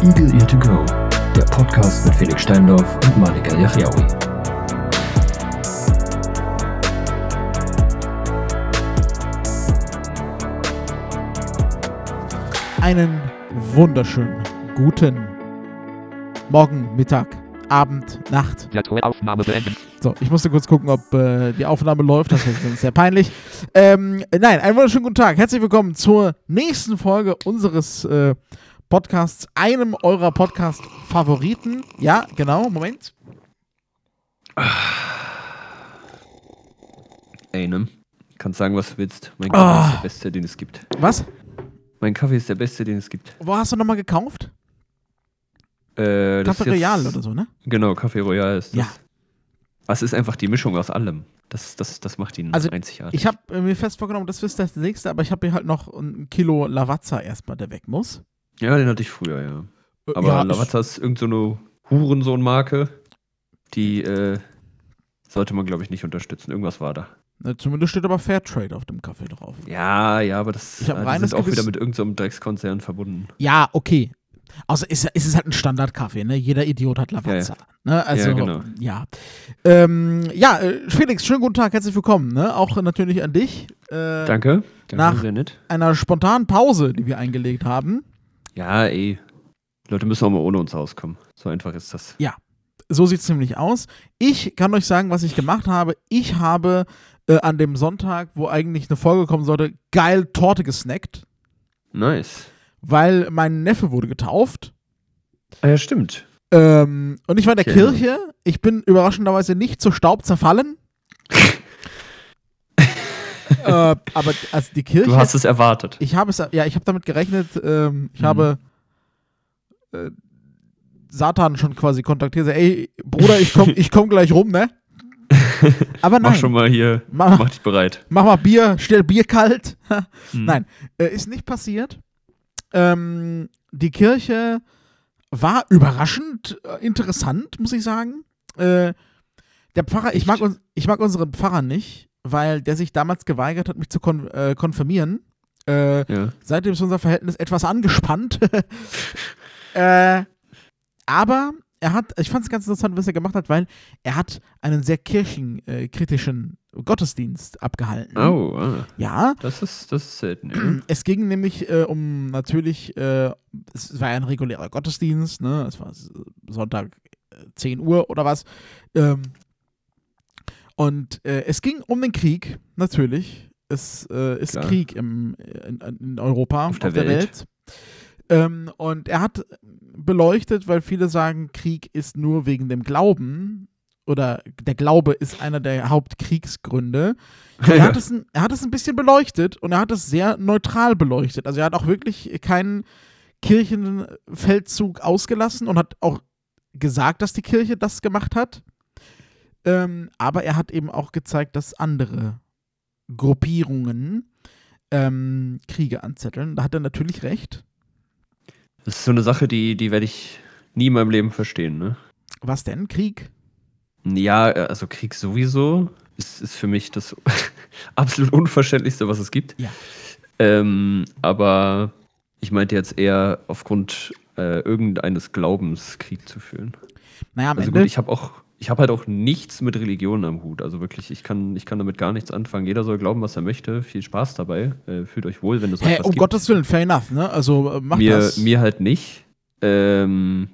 Eagle Ear to Go, der Podcast mit Felix Steindorf und Malika Yachiaoui. Einen wunderschönen guten Morgen, Mittag, Abend, Nacht. Aufnahme beenden. So, ich musste kurz gucken, ob äh, die Aufnahme läuft. Das ist sehr peinlich. Ähm, nein, einen wunderschönen guten Tag. Herzlich willkommen zur nächsten Folge unseres äh, Podcasts, einem eurer Podcast-Favoriten. Ja, genau, Moment. Ey, ne? Kannst sagen, was du willst. Mein Ah. Kaffee ist der beste, den es gibt. Was? Mein Kaffee ist der beste, den es gibt. Wo hast du nochmal gekauft? Äh, jetzt- Royal oder so, ne? Genau, Café Royal ist das. Ja. Was ist einfach die Mischung aus allem? Das, das, das macht ihn Also, einzigartig. Ich habe äh, mir fest vorgenommen, das ist das nächste, aber ich habe hier halt noch ein Kilo Lavazza erstmal, der weg muss. Ja, den hatte ich früher, ja. Äh, Aber ja, Lavazza ist irgend so Hurensohn-Marke. Die äh, sollte man, glaube ich, nicht unterstützen. Irgendwas war da. Ne, zumindest steht aber Fairtrade auf dem Kaffee drauf. Ja, ja, aber das Ich hab äh, auch wieder mit irgendeinem Dreckskonzern verbunden. Ja, okay. Außer ist, ist es halt ein Standardkaffee, ne? Jeder Idiot hat Lavazza. Ne? Also, Ja, genau. ja. Ähm, ja, äh, Felix, schönen guten Tag, herzlich willkommen. Ne? Auch natürlich an dich. Äh, Danke. Danke, nach- sehr nett. Einer spontanen Pause, die wir eingelegt haben. Ja, ey. Leute müssen auch mal ohne uns auskommen. So einfach ist das. So sieht es nämlich aus. Ich kann euch sagen, was ich gemacht habe. Ich habe äh, an dem Sonntag, wo eigentlich eine Folge kommen sollte, geil Torte gesnackt, Nice. weil mein Neffe wurde getauft. Ah ja, stimmt. Ähm, und ich war in der erinnere Kirche. Ich bin überraschenderweise nicht zu Staub zerfallen. äh, aber also die Kirche. Du hast es erwartet. ich habe es, ja, ich habe damit gerechnet. Ähm, ich Mhm. habe äh, Satan schon quasi kontaktiert. Ey, Bruder, ich komm, ich komm gleich rum, ne? Aber nein. Mach schon mal hier, Mach, mach dich bereit. mach mal Bier, stell Bier kalt. Hm. Nein, äh, ist nicht passiert. Ähm, die Kirche war überraschend äh, interessant, muss ich sagen. Äh, der Pfarrer, ich mag, uns, ich mag unseren Pfarrer nicht, weil der sich damals geweigert hat, mich zu kon äh, konfirmieren. Äh, Ja. seitdem ist unser Verhältnis etwas angespannt. äh, aber er hat, ich fand es ganz interessant, was er gemacht hat, weil er hat einen sehr kirchenkritischen Gottesdienst abgehalten. Oh, ah. Ja, das ist, das ist selten. Ja. es ging nämlich äh, um natürlich, äh, es war ja ein regulärer Gottesdienst, ne? Es war Sonntag äh, 10 Uhr oder was. Ähm, und äh, es ging um den Krieg, natürlich. Es äh, ist Klar. Krieg im, in, in Europa, Auf der Welt. Ähm, und er hat beleuchtet, weil viele sagen, Krieg ist nur wegen dem Glauben oder der Glaube ist einer der Hauptkriegsgründe. Er hat, es er hat es ein bisschen beleuchtet und er hat es sehr neutral beleuchtet. Also er hat auch wirklich keinen Kirchenfeldzug ausgelassen und hat auch gesagt, dass die Kirche das gemacht hat. Ähm, aber er hat eben auch gezeigt, dass andere Gruppierungen ähm, Kriege anzetteln. Da hat er natürlich recht. Das ist so eine Sache, die, die werde ich nie in meinem Leben verstehen. Ne? Was denn? Krieg? Ja, äh, also Krieg sowieso ist, ist für mich das absolut Unverständlichste, was es gibt. Ja. Ähm, aber ich meinte jetzt eher aufgrund äh, irgendeines Glaubens Krieg zu führen. Naja, am Also Ende. gut, ich habe auch, ich habe halt auch nichts mit Religion am Hut. Also wirklich, ich kann, ich kann damit gar nichts anfangen. Jeder soll glauben, was er möchte. Viel Spaß dabei. Äh, fühlt euch wohl, wenn es Hä, etwas um gibt. Gottes Willen, fair enough, ne? Also äh, mach mir, das. mir halt nicht. Ähm,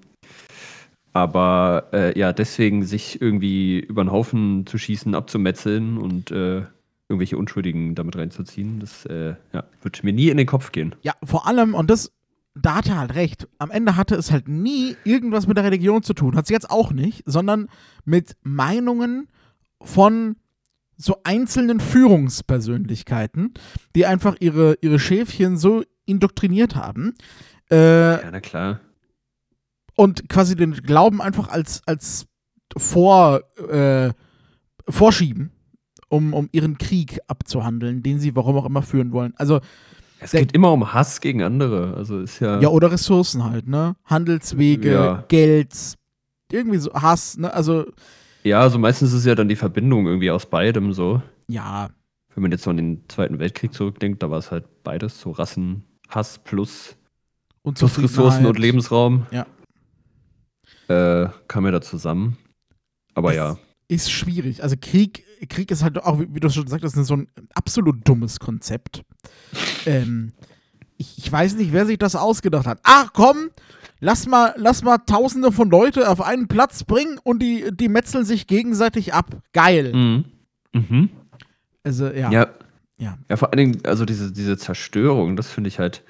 aber äh, ja, deswegen sich irgendwie über den Haufen zu schießen, abzumetzeln und äh, irgendwelche Unschuldigen damit reinzuziehen, das äh, ja, wird mir nie in den Kopf gehen. Ja, vor allem, und das, da hat er halt recht. Am Ende hatte es halt nie irgendwas mit der Religion zu tun. Hat es jetzt auch nicht, sondern mit Meinungen von so einzelnen Führungspersönlichkeiten, die einfach ihre, ihre Schäfchen so indoktriniert haben. Äh, Ja, na klar. und quasi den Glauben einfach als, als vor, äh, vorschieben, um, um ihren Krieg abzuhandeln, den sie warum auch immer führen wollen. Also, Es Der- geht immer um Hass gegen andere. Also ist ja. ja, oder Ressourcen halt, ne? Handelswege, Ja. Geld, irgendwie so Hass, ne? Also, ja, also meistens ist ja dann die Verbindung irgendwie aus beidem so. ja, Wenn man jetzt so an den Zweiten Weltkrieg zurückdenkt, da war es halt beides, so Rassenhass plus und Plus Ressourcen und Lebensraum. Ja. Äh, kam ja da zusammen. Aber Es ja. Ist schwierig. Also Krieg, Krieg ist halt auch, wie, wie du schon gesagt hast, so ein absolut dummes Konzept. Ähm, ich, ich weiß nicht, wer sich das ausgedacht hat. Ach komm, lass mal, lass mal Tausende von Leute auf einen Platz bringen und die, die metzeln sich gegenseitig ab. Geil. Mhm. Mhm. Also ja. Ja. Ja. Ja, vor allen Dingen, also diese, diese Zerstörung, das finde ich halt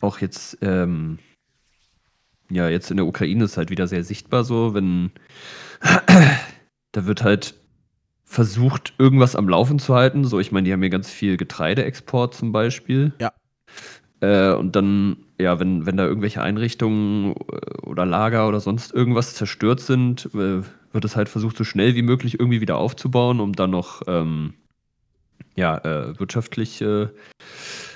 auch jetzt, ähm, ja, jetzt in der Ukraine ist halt wieder sehr sichtbar so, wenn da wird halt versucht, irgendwas am Laufen zu halten. So, ich meine, die haben ja ganz viel Getreideexport zum Beispiel. Ja. Äh, und dann, ja, wenn, wenn da irgendwelche Einrichtungen äh, oder Lager oder sonst irgendwas zerstört sind, äh, wird es halt versucht, so schnell wie möglich irgendwie wieder aufzubauen, um dann noch ähm, ja, äh, wirtschaftliche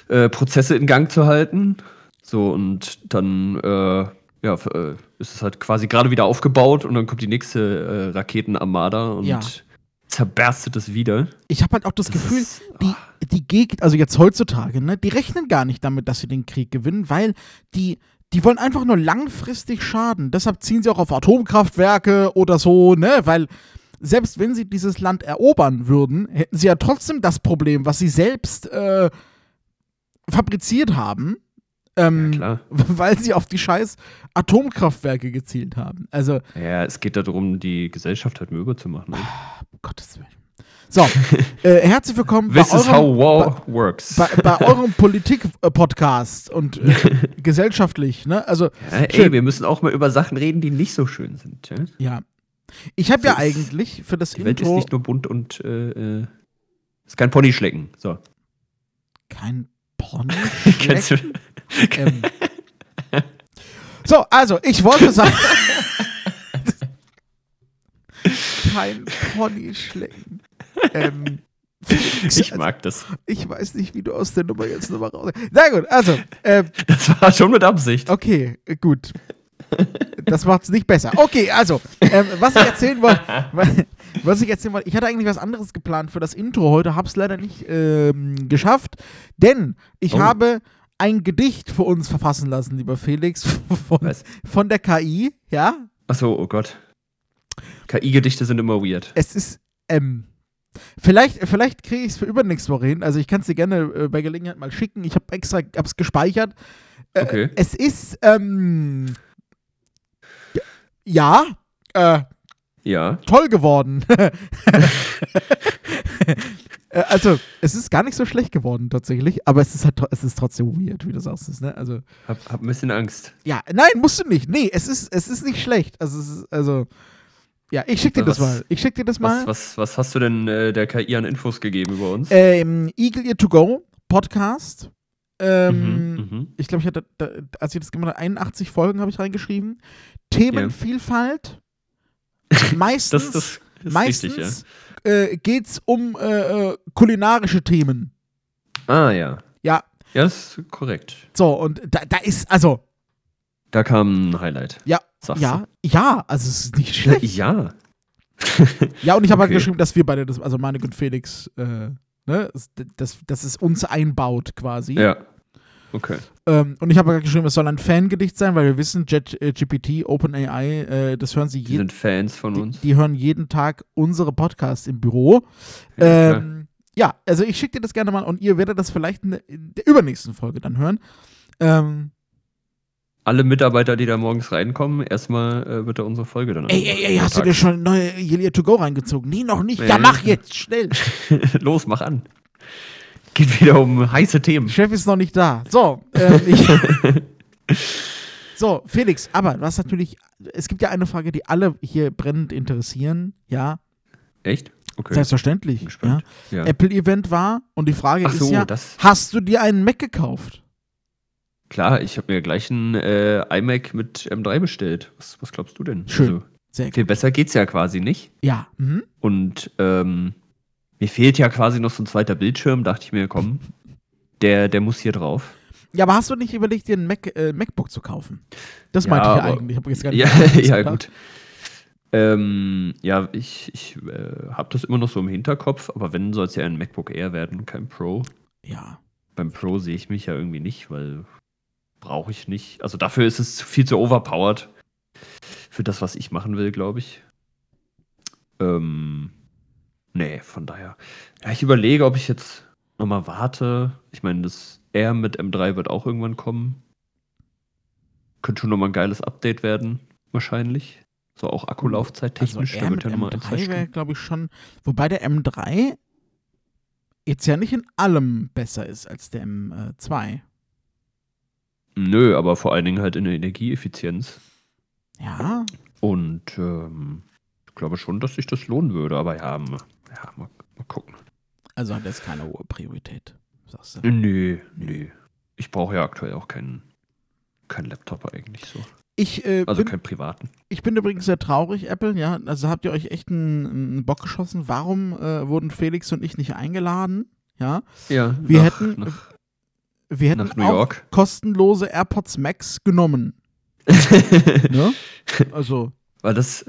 äh, Prozesse in Gang zu halten. So, und dann äh, ja, ist es halt quasi gerade wieder aufgebaut und dann kommt die nächste Raketenarmada und Ja. Zerberstet es wieder. Ich habe halt auch das, Das Gefühl, ist- die, die Gegend, also jetzt heutzutage, ne, die rechnen gar nicht damit, dass sie den Krieg gewinnen, weil die, die wollen einfach nur langfristig schaden. Deshalb ziehen sie auch auf Atomkraftwerke oder so, ne, weil selbst wenn sie dieses Land erobern würden, hätten sie ja trotzdem das Problem, was sie selbst äh, fabriziert haben. Ähm, Ja. Weil sie auf die scheiß Atomkraftwerke gezielt haben. Also, Ja, es geht darum, die Gesellschaft halt mürbe zu machen. Ne? um Gottes Willen. So, äh, herzlich willkommen This is eurem- how war works. bei, bei eurem Politik-Podcast und äh, gesellschaftlich, ne? Also, Ja, ey, wir müssen auch mal über Sachen reden, die nicht so schön sind. Ja? ja. Ich habe ja eigentlich für das Die Welt ist nicht nur bunt und äh, äh, ist kein Ponyschlecken. So. kein Pony. Ähm. So, also, ich wollte sagen. kein Pony schlecken. Ähm, Ich mag das. ich weiß nicht, wie du aus der Nummer jetzt nochmal raus. Na gut, also, ähm, Das war schon mit Absicht. Okay, gut. Das macht es nicht besser. Okay, also, ähm, was ich erzählen wollte, was ich erzählen wollte, ich hatte eigentlich was anderes geplant für das Intro heute, hab's leider nicht ähm, geschafft, denn ich Oh. habe ein Gedicht für uns verfassen lassen, lieber Felix, von, Was? von der KI, ja. Achso, oh Gott. KI-Gedichte sind immer weird. Es ist, ähm, vielleicht, vielleicht kriege ich es für übernächste Woche hin, also ich kann es dir gerne äh, bei Gelegenheit mal schicken, ich habe extra, hab's gespeichert. Äh, Okay. Es ist, ähm, ja, äh, Ja. toll geworden. Äh, also, es ist gar nicht so schlecht geworden tatsächlich, aber es ist halt es ist trotzdem weird, wie du sagst es, ne? Also, Hab, hab ein bisschen Angst. ja, nein, musst du nicht. Nee, es ist es ist nicht schlecht. Also, es ist, also ja, ich schick dir das Was- mal. Ich schick dir das mal. Was, was, was hast du denn äh, der KI an Infos gegeben über uns? Ähm, Eagle Ear to Go Podcast. Ähm, mhm, mhm. ich glaube, ich hatte, da, als ich das gemacht habe, 81 Folgen habe ich reingeschrieben. Themenvielfalt. Meistens, Das, das ist meistens richtig, äh, geht es um äh, äh, kulinarische Themen. Ah, ja. Ja, Ja, ist korrekt. so, und da, da ist, also, Da kam ein Highlight. ja, Sagst ja, ja, also es ist nicht du? schlecht. Ja. Ja, und ich habe halt Okay. geschrieben, dass wir beide das, also Manik und Felix, äh, ne, das, das, das ist uns einbaut quasi. Ja. Okay. Ähm, und ich habe halt geschrieben, es soll ein Fangedicht sein, weil wir wissen, Jet, äh, GPT, OpenAI, äh, das hören sie Die jeden sind Fans von die, uns. die hören jeden Tag unsere Podcasts im Büro. Ja, ähm, ja, also ich schicke dir das gerne mal und ihr werdet das vielleicht in der, in der übernächsten Folge dann hören. Ähm, Alle Mitarbeiter, die da morgens reinkommen, erstmal äh, wird da unsere Folge dann ey, ey, ey, hast du dir schon neue Yelia to go reingezogen? Nee, noch nicht. Ja, Nee. mach jetzt, schnell. Los, mach an. Geht wieder um heiße Themen. Chef ist noch nicht da. So, ähm, ich, so, Felix, aber was natürlich, es gibt ja eine Frage, die alle hier brennend interessieren. Ja, Echt? Okay. selbstverständlich. Ja. Ja. Apple-Event war und die Frage Ach so, ist ja, das. hast du dir einen Mac gekauft? Klar, ich habe mir gleich einen äh, iMac mit M3 bestellt. Was, was glaubst du denn? Schön. Also, Sehr gut. viel besser geht's ja quasi nicht. Ja, mhm. Und ähm, mir fehlt ja quasi noch so ein zweiter Bildschirm. Dachte ich mir, komm, der, der muss hier drauf. Ja, aber hast du nicht überlegt, dir ein Mac, äh, MacBook zu kaufen? Das Ja, meinte ich ja aber- eigentlich. Ich habe jetzt gar nicht Ja, gesagt, ja gut. Ähm, ja, ich, ich äh, habe das immer noch so im Hinterkopf, aber wenn, soll es ja ein MacBook Air werden, kein Pro. Ja. Beim Pro sehe ich mich ja irgendwie nicht, weil brauche ich nicht. Also dafür ist es viel zu overpowered. Für das, was ich machen will, glaube ich. Ähm, nee, von daher. Ja, ich überlege, ob ich jetzt nochmal warte. Ich meine, das R mit M3 wird auch irgendwann kommen. Könnte schon nochmal ein geiles Update werden, wahrscheinlich. So auch Akkulaufzeit technisch. Also R mit ja nochmal M3 wäre, glaube ich, schon. Wobei der M3 jetzt ja nicht in allem besser ist als der M2. Nö, aber vor allen Dingen halt in der Energieeffizienz. Ja. Und ähm, ich glaube schon, dass sich das lohnen würde. Aber ja, ja mal, mal gucken. Also hat das keine hohe Priorität, sagst du. Nö, nö. Ich brauche ja aktuell auch keinen keinen Laptop eigentlich so. Ich, äh, Also bin, keinen privaten. ich bin übrigens sehr traurig, Apple, ja. Also habt ihr euch echt einen, einen Bock geschossen? Warum äh, wurden Felix und ich nicht eingeladen? Ja. Ja, Wir hätten- Nach, Wir hätten nach New auch York. kostenlose AirPods Max genommen. Ne? Also, War das.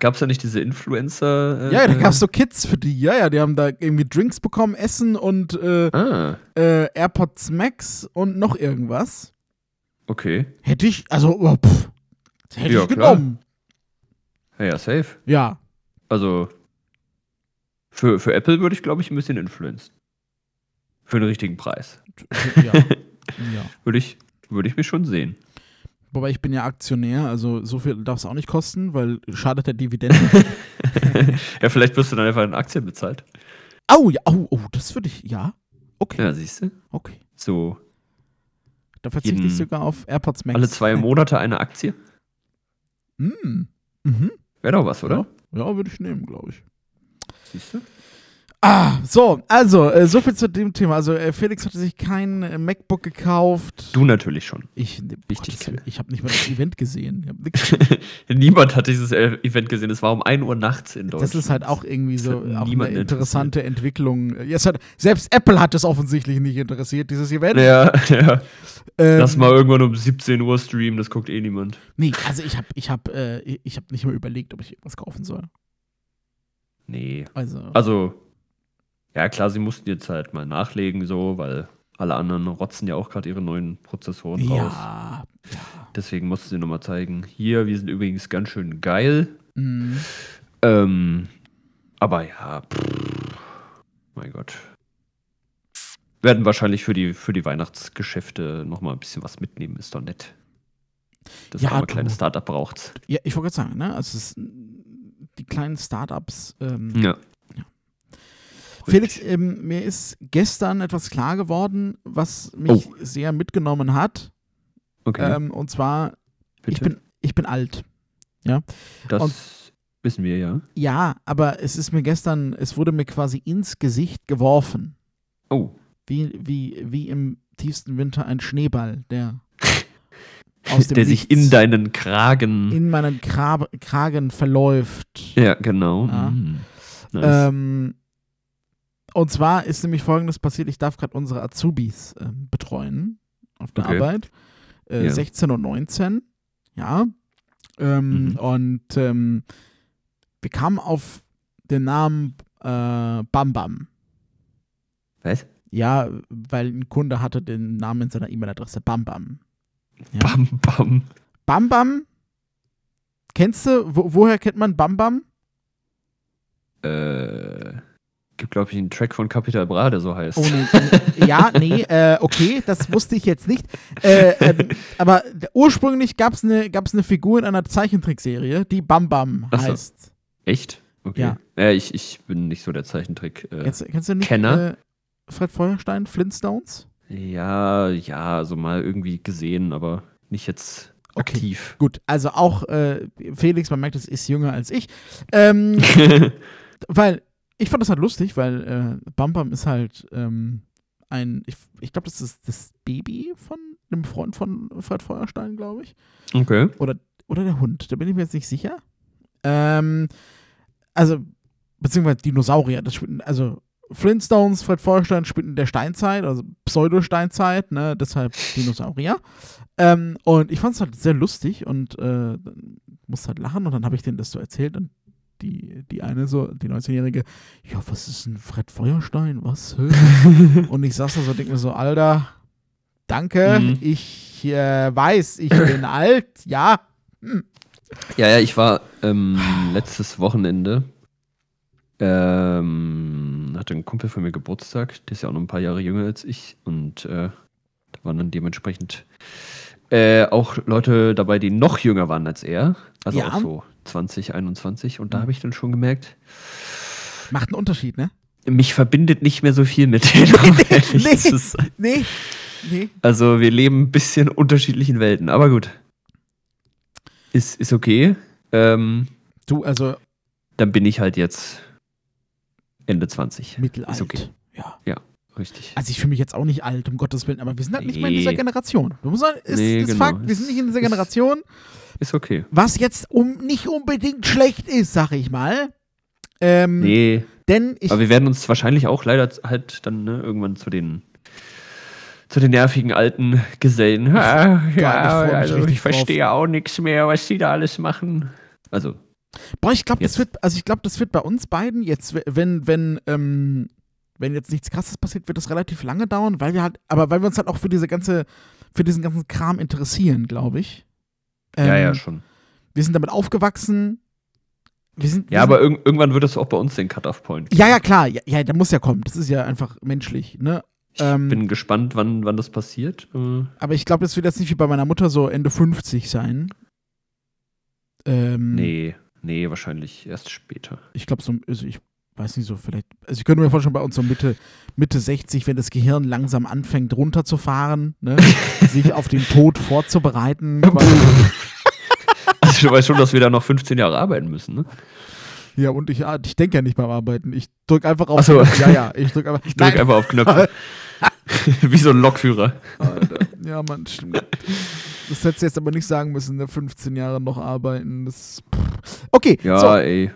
Gab es da nicht diese Influencer? äh, ja, da gab es so Kids für die. Ja, ja, die haben da irgendwie Drinks bekommen, Essen und äh, Ah, äh, AirPods Max und noch irgendwas. okay. Hätte ich, also, oh, pff, hätte Ja, ich genommen. Ja, ja, safe. Ja. Also. Für, für Apple würde ich, glaube ich, ein bisschen influenzen. Für den richtigen Preis. ja. ja. Würde ich, würde ich mich schon sehen. Wobei ich bin ja Aktionär, also so viel darf es auch nicht kosten, weil schadet der Dividende. ja, vielleicht wirst du dann einfach in Aktien bezahlt. Au, ja, au, oh, das würde ich, ja. Okay, Ja, siehst du? okay. So Da verzichte ich sogar auf AirPods Max. alle zwei Monate eine Aktie. Mm. Mhm. Wäre doch was, oder? Ja, ja würde ich nehmen, glaube ich. Siehst du? Ah, so, also, äh, so viel zu dem Thema. Also, äh, Felix hatte sich kein äh, MacBook gekauft. Du natürlich schon. Ich, ne, Phil. Willen, ich habe nicht mal das Event gesehen. Ich Niemand hat dieses äh, Event gesehen. Es war um 1 Uhr nachts in Deutschland. das ist halt auch irgendwie so auch eine interessante Entwicklung. Ja, hat, selbst Apple hat es offensichtlich nicht interessiert, dieses Event. Ja, ja. Ähm, Lass mal irgendwann um 17 Uhr streamen, das guckt eh niemand. Nee, also ich habe ich hab, äh, ich hab nicht mal überlegt, ob ich irgendwas kaufen soll. Nee. Also, Also, ja klar, sie mussten jetzt halt mal nachlegen, so, weil alle anderen rotzen ja auch gerade ihre neuen Prozessoren raus. ja. Deswegen mussten sie nochmal zeigen, hier, wir sind übrigens ganz schön geil. Mm, Ähm, aber ja, pff, mein Gott. Werden wahrscheinlich für die, für die Weihnachtsgeschäfte nochmal ein bisschen was mitnehmen, ist doch nett. Das Ja, arme kleine Startup braucht's. ja, ich wollte gerade sagen, ne? Also es ist, die kleinen Startups. Ähm, Ja. Ja. Felix, ähm, mir ist gestern etwas klar geworden, was mich Oh. sehr mitgenommen hat. Okay, Ähm, und zwar, ich bin, ich bin alt. das und- wissen wir ja. Ja, aber es ist mir gestern, es wurde mir quasi ins Gesicht geworfen. Oh, Wie, wie, wie im tiefsten Winter ein Schneeball, der aus dem der sich in deinen Kragen. in meinen Krab Kragen verläuft. ja, genau. Ja. Mhm. Nice. Ähm, und zwar ist nämlich folgendes passiert: Ich darf gerade unsere Azubis ähm, betreuen auf der Okay. Arbeit. Äh, Ja. 16 und 19. Ja. Ähm, Mhm. Und ähm, wir kamen auf den Namen äh, Bam Bam. Was? Ja, weil ein Kunde hatte den Namen in seiner E-Mail-Adresse Bam Bam. Ja. Bam, bam. Bam Bam? Kennst du, wo, woher kennt man Bam Bam? Äh, gibt, glaube ich, einen Track von Capital Bra, der so heißt. Oh, nee. nee. Ja, nee, äh, okay, das wusste ich jetzt nicht. Äh, ähm, aber ursprünglich gab es eine gab's eine Figur in einer Zeichentrickserie, die Bam Bam so. heißt. Echt? Okay. Ja. Ja, ich, ich bin nicht so der Zeichentrick. Äh, Kennst, kennst du nicht Kenner? Äh, Fred Feuerstein, Flintstones? ja, ja, also mal irgendwie gesehen, aber nicht jetzt Okay. aktiv. Gut, also auch äh, Felix, man merkt, es ist jünger als ich. Ähm, weil ich fand das halt lustig, weil äh, Bam Bam ist halt ähm, ein, ich, ich glaube, das ist das Baby von einem Freund von Fred Feuerstein, glaube ich. okay. Oder der Hund, da bin ich mir jetzt nicht sicher. Ähm, also, beziehungsweise Dinosaurier, das spielt, also Flintstones, Fred Feuerstein spielt in der Steinzeit, also Pseudosteinzeit, ne, deshalb Dinosaurier. Ähm, und ich fand es halt sehr lustig und äh, musste halt lachen und dann habe ich denen das so erzählt und die, die eine so, die 19-Jährige, ja, was ist ein Fred Feuerstein, was? Und ich saß da so denke mir so, Alter, Danke, Mhm. ich äh, weiß, ich bin alt, ja. Ja, ja, ich war ähm, letztes Wochenende. Ähm, hatte ein Kumpel von mir Geburtstag, der ist ja auch noch ein paar Jahre jünger als ich. Und äh, da waren dann dementsprechend äh, auch Leute dabei, die noch jünger waren als er. Also Ja. auch so 20, 21. Und da habe ich dann schon gemerkt, Macht einen Unterschied, ne? mich verbindet nicht mehr so viel mit denen. nee. Nee, nee. Also wir leben ein bisschen unterschiedlichen Welten, aber gut. Ist, ist okay. Ähm, Du, also dann bin ich halt jetzt Ende 20. mittelalt. Ist okay. Ja. Richtig. Also ich fühle mich jetzt auch nicht alt, um Gottes Willen, aber wir sind halt nicht mehr in Nee. dieser Generation. Du musst sagen, ist, Nee, ist genau. Fakt, wir sind nicht in dieser Ist- Generation, Ist okay. was jetzt um nicht unbedingt schlecht ist, sag ich mal. Ähm, Nee, Denn ich, aber wir werden uns wahrscheinlich auch leider halt dann ne, irgendwann zu den zu den nervigen alten Gesellen. Ah, ich ja, mich also ich verstehe auch nichts mehr, was die da alles machen. Also, boah, ich glaube, das wird, also ich glaube, das wird bei uns beiden jetzt, wenn, wenn, ähm, wenn jetzt nichts krasses passiert, wird das relativ lange dauern, weil wir halt, aber weil wir uns halt auch für diese ganze, für diesen ganzen Kram interessieren, glaube ich. ja, ja, Ähm, schon. Wir sind damit aufgewachsen. Wir sind, wir Ja, sind, aber irg irgendwann wird es auch bei uns den Cut-Off-Point Ja, ja, klar. Ja, ja, der muss ja kommen. Das ist ja einfach menschlich, ne? Ähm, Bin gespannt, wann, wann das passiert. Äh, aber ich glaube, das wird jetzt nicht wie bei meiner Mutter so Ende 50 sein. Ähm, nee, nee, wahrscheinlich erst später. Ich glaube, so, also ich weiß nicht so, vielleicht. Also ich könnte mir vorstellen, bei uns so Mitte, Mitte 60, wenn das Gehirn langsam anfängt runterzufahren, ne? sich auf den Tod vorzubereiten. Also du weißt schon, dass wir da noch 15 Jahre arbeiten müssen, ne? ja, und ich, ah, ich denke ja nicht beim Arbeiten. Ich drücke einfach auf. So. Ja, ja, ich drücke einfach. Ich drück einfach auf Knöpfe. Wie so ein Lokführer. Alter. Ja, Mann, stimmt. Das hättest du jetzt aber nicht sagen müssen, ne? 15 Jahre noch arbeiten. Das, pff. okay, Ja, so, ey.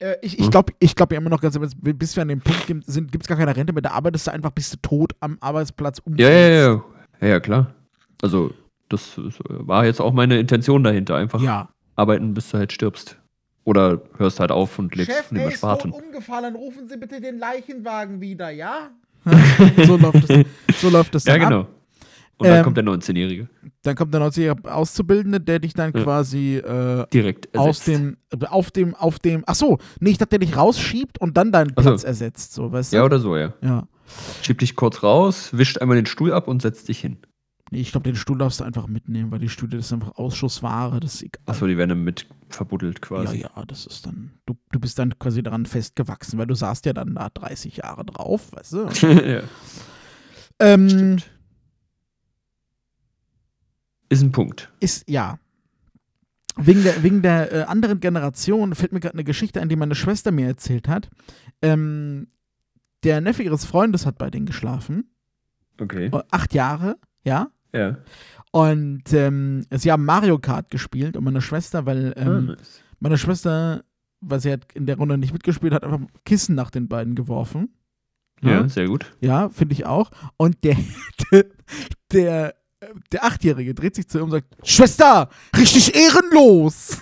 Äh, ich, ich Hm. glaube ich glaub ja immer noch ganz, bis wir an dem Punkt sind, gibt es gar keine Rente mehr. Da arbeitest du einfach, bis du tot am Arbeitsplatz um. Ja, ja, ja. Ja, ja, klar. Also, das war jetzt auch meine Intention dahinter. Einfach Ja. arbeiten, bis du halt stirbst. Oder hörst halt auf und legst Chef, der ist Spaten. tot umgefallen. Rufen Sie bitte den Leichenwagen wieder, ja? so läuft es. So läuft es Ja, dann ab. Und dann Ähm, kommt der 19-Jährige. Dann kommt der 90 Auszubildende, der dich dann Ja. quasi äh, Direkt aus ersetzt. dem, äh, auf dem, auf dem, ach so, nee, ich dachte, der dich rausschiebt und dann deinen Ach so. Platz ersetzt, so, weißt du? Ja, oder so, ja. ja. Schieb dich kurz raus, wischt einmal den Stuhl ab und setzt dich hin. Nee, ich glaube, den Stuhl darfst du einfach mitnehmen, weil die Stühle, das ist einfach Ausschussware, das ist egal. Achso, die werden dann mit verbuddelt quasi. Ja, ja, das ist dann, du, du bist dann quasi daran festgewachsen, weil du saßt ja dann da 30 Jahre drauf, weißt du? ja. ähm, Stimmt. Ist ein Punkt. ist, ja. Wegen der, wegen der äh, anderen Generation fällt mir gerade eine Geschichte ein, die meine Schwester mir erzählt hat. Ähm, der Neffe ihres Freundes hat bei denen geschlafen. Okay. Äh, Acht Jahre, ja. Ja. Und ähm, sie haben Mario Kart gespielt und meine Schwester, weil Ah, ähm, nice. meine Schwester, weil sie hat in der Runde nicht mitgespielt hat, einfach Kissen nach den beiden geworfen. ja, sehr gut. Ja, finde ich auch. Und der, der, der, der Achtjährige dreht sich zu ihr und sagt, Schwester, richtig ehrenlos.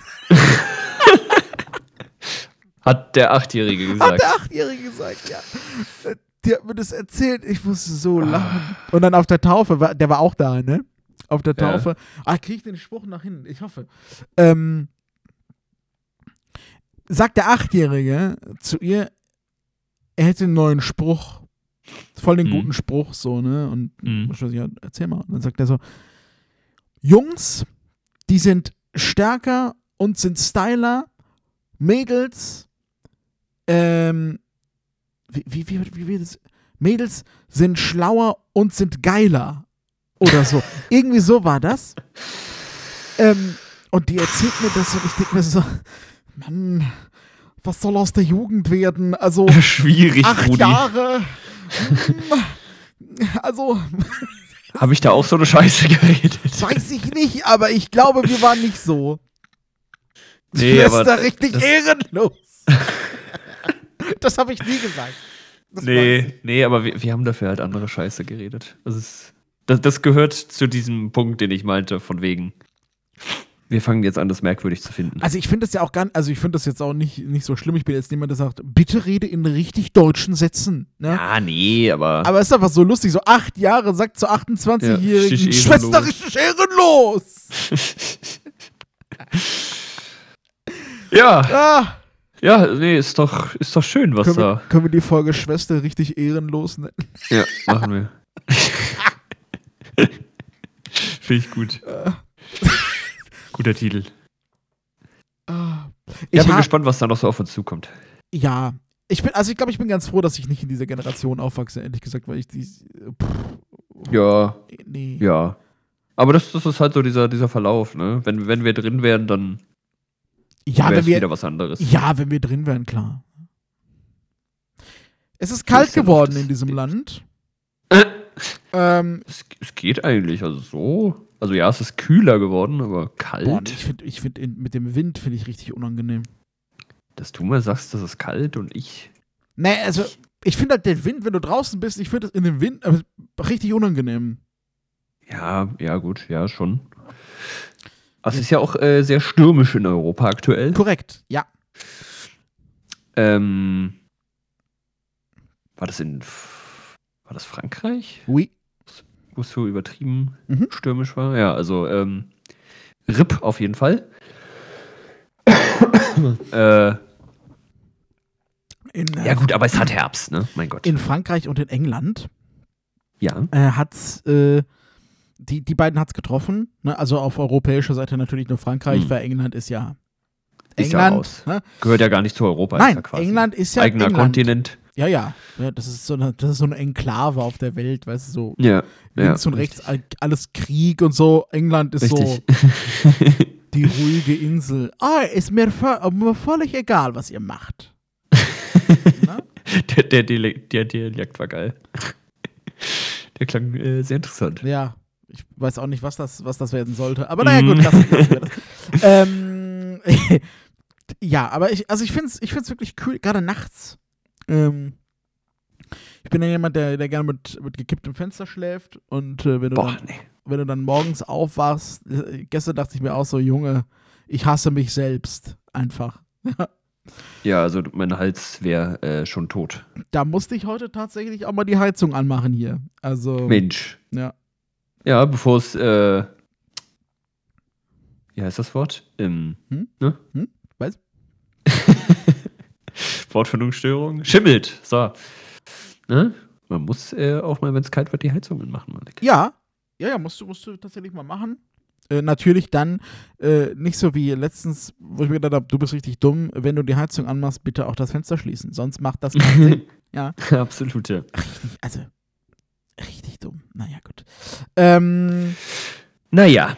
Hat der Achtjährige gesagt. Hat der Achtjährige gesagt, ja. Die hat mir das erzählt, ich musste so lachen. Und dann auf der Taufe, der war auch da, ne? Auf der Ja. Taufe. Ah, kriege ich den Spruch nach hinten? Ich hoffe. Ähm, sagt der Achtjährige zu ihr, er hätte einen neuen Spruch. Voll den Mhm. guten Spruch, so, ne? Und Mhm. ich weiß nicht, ja, erzähl mal. Und dann sagt er so: Jungs, die sind stärker und sind styler. Mädels, ähm, wie, wie, wie, wie, wie das? Mädels sind schlauer und sind geiler. Oder so. Irgendwie so war das. Ähm, und die erzählt mir das und ich denke mir so, Mann, was soll aus der Jugend werden? Also, Schwierig, acht Rudi. Jahre. Hm, Also, Habe ich da auch so eine Scheiße geredet? weiß ich nicht, aber ich glaube, wir waren nicht so. Nee, du aber bist da richtig das- ehrenlos. das habe ich nie gesagt. Das Nee, nee, aber wir, wir haben dafür halt andere Scheiße geredet. Das, ist, das, das gehört zu diesem Punkt, den ich meinte, von wegen. Wir fangen jetzt an, das merkwürdig zu finden. Also ich finde das ja auch gar also ich finde das jetzt auch nicht, nicht so schlimm. Ich bin jetzt niemand, der sagt, bitte rede in richtig deutschen Sätzen. Ne? ja, nee, aber. Aber es ist einfach so lustig, so acht Jahre sagt zur 28-Jährigen, Ja, Schwester, ehrenlos." richtig ehrenlos. ja, Ah, ja, nee, ist doch, ist doch schön, was können, wir, da. können wir die Folge Schwester richtig ehrenlos nennen? Ja, machen wir. Finde ich gut. Guter Titel. Ah. Ich Ich bin gespannt, was da noch so auf uns zukommt. Ja, ich bin, also ich glaube, ich bin ganz froh, dass ich nicht in dieser Generation aufwachse, ehrlich gesagt, weil ich die, pff, Ja, nee. ja. Aber das, das ist halt so dieser, dieser Verlauf, ne? Wenn, wenn wir drin wären, dann Ja, wäre wenn es wir, wieder was anderes. ja, wenn wir drin wären, klar. Es ist kalt geworden in diesem. Land. Äh. Ähm, Es, es geht eigentlich, also so. Also ja, es ist kühler geworden, aber kalt. boah, ich finde, ich find, in- mit dem Wind finde ich richtig unangenehm. Dass du mal sagst, das ist kalt und ich. Nee, also, ich finde halt den Wind, wenn du draußen bist, ich finde es in dem Wind äh, richtig unangenehm. Ja, ja, gut, ja, schon. Aber es ist ja auch äh, sehr stürmisch in Europa aktuell. Korrekt, ja. Ähm, war das in. War das Frankreich? Oui. Wo es so übertrieben Mhm. stürmisch war? Ja, also ähm, RIP auf jeden Fall. äh, In, äh, ja, gut, aber es hat Herbst, ne? Mein Gott. in Frankreich und in England ja. äh, hat's, äh, die, die beiden hat's getroffen. Ne? Also auf europäischer Seite natürlich nur Frankreich, Hm. weil England ist ja Ist ja England. raus. ne? Gehört ja gar nicht zu Europa. ist Nein, ja quasi England ist ja eigener England. Kontinent. Ja, ja, ja. Das ist so eine, das ist so eine Enklave auf der Welt, weißt du, so Ja. links ja, und rechts all- alles Krieg und so. England ist Richtig. so die ruhige Insel. Ah, ist mir, mir völlig egal, was ihr macht. Der, der, Dialekt, der Dialekt war geil. Der klang äh, sehr interessant. Ja, ich weiß auch nicht, was das, was das werden sollte. Aber naja, gut, lassen, lassen wir das. ähm, ja, aber ich, also ich finde es ich find's wirklich cool, gerade nachts. Ähm, ich bin ja jemand, der, der gerne mit, mit gekipptem Fenster schläft und äh, wenn, du Boah, dann, nee. wenn du dann morgens aufwachst, äh, gestern dachte ich mir auch so, Junge, ich hasse mich selbst einfach. Ja, also mein Hals wäre äh, schon tot. Da musste ich heute tatsächlich auch mal die Heizung anmachen hier. Also, Mensch. ja. Ja, bevor es, äh, wie heißt das Wort? Ähm, Hm? ne? Hm? Was? Wortfindungsstörung. Schimmelt. So. Ne? Man muss äh, auch mal, wenn es kalt wird, die Heizung anmachen, Malik. Ja, ja, ja, musst du, musst du tatsächlich mal machen. Äh, natürlich dann äh, nicht so wie letztens, wo ich mir gedacht habe, du bist richtig dumm, wenn du die Heizung anmachst, bitte auch das Fenster schließen, sonst macht das keinen Sinn. Ja, Absolut, ja. richtig, also richtig dumm. Naja, gut. Ähm, Naja.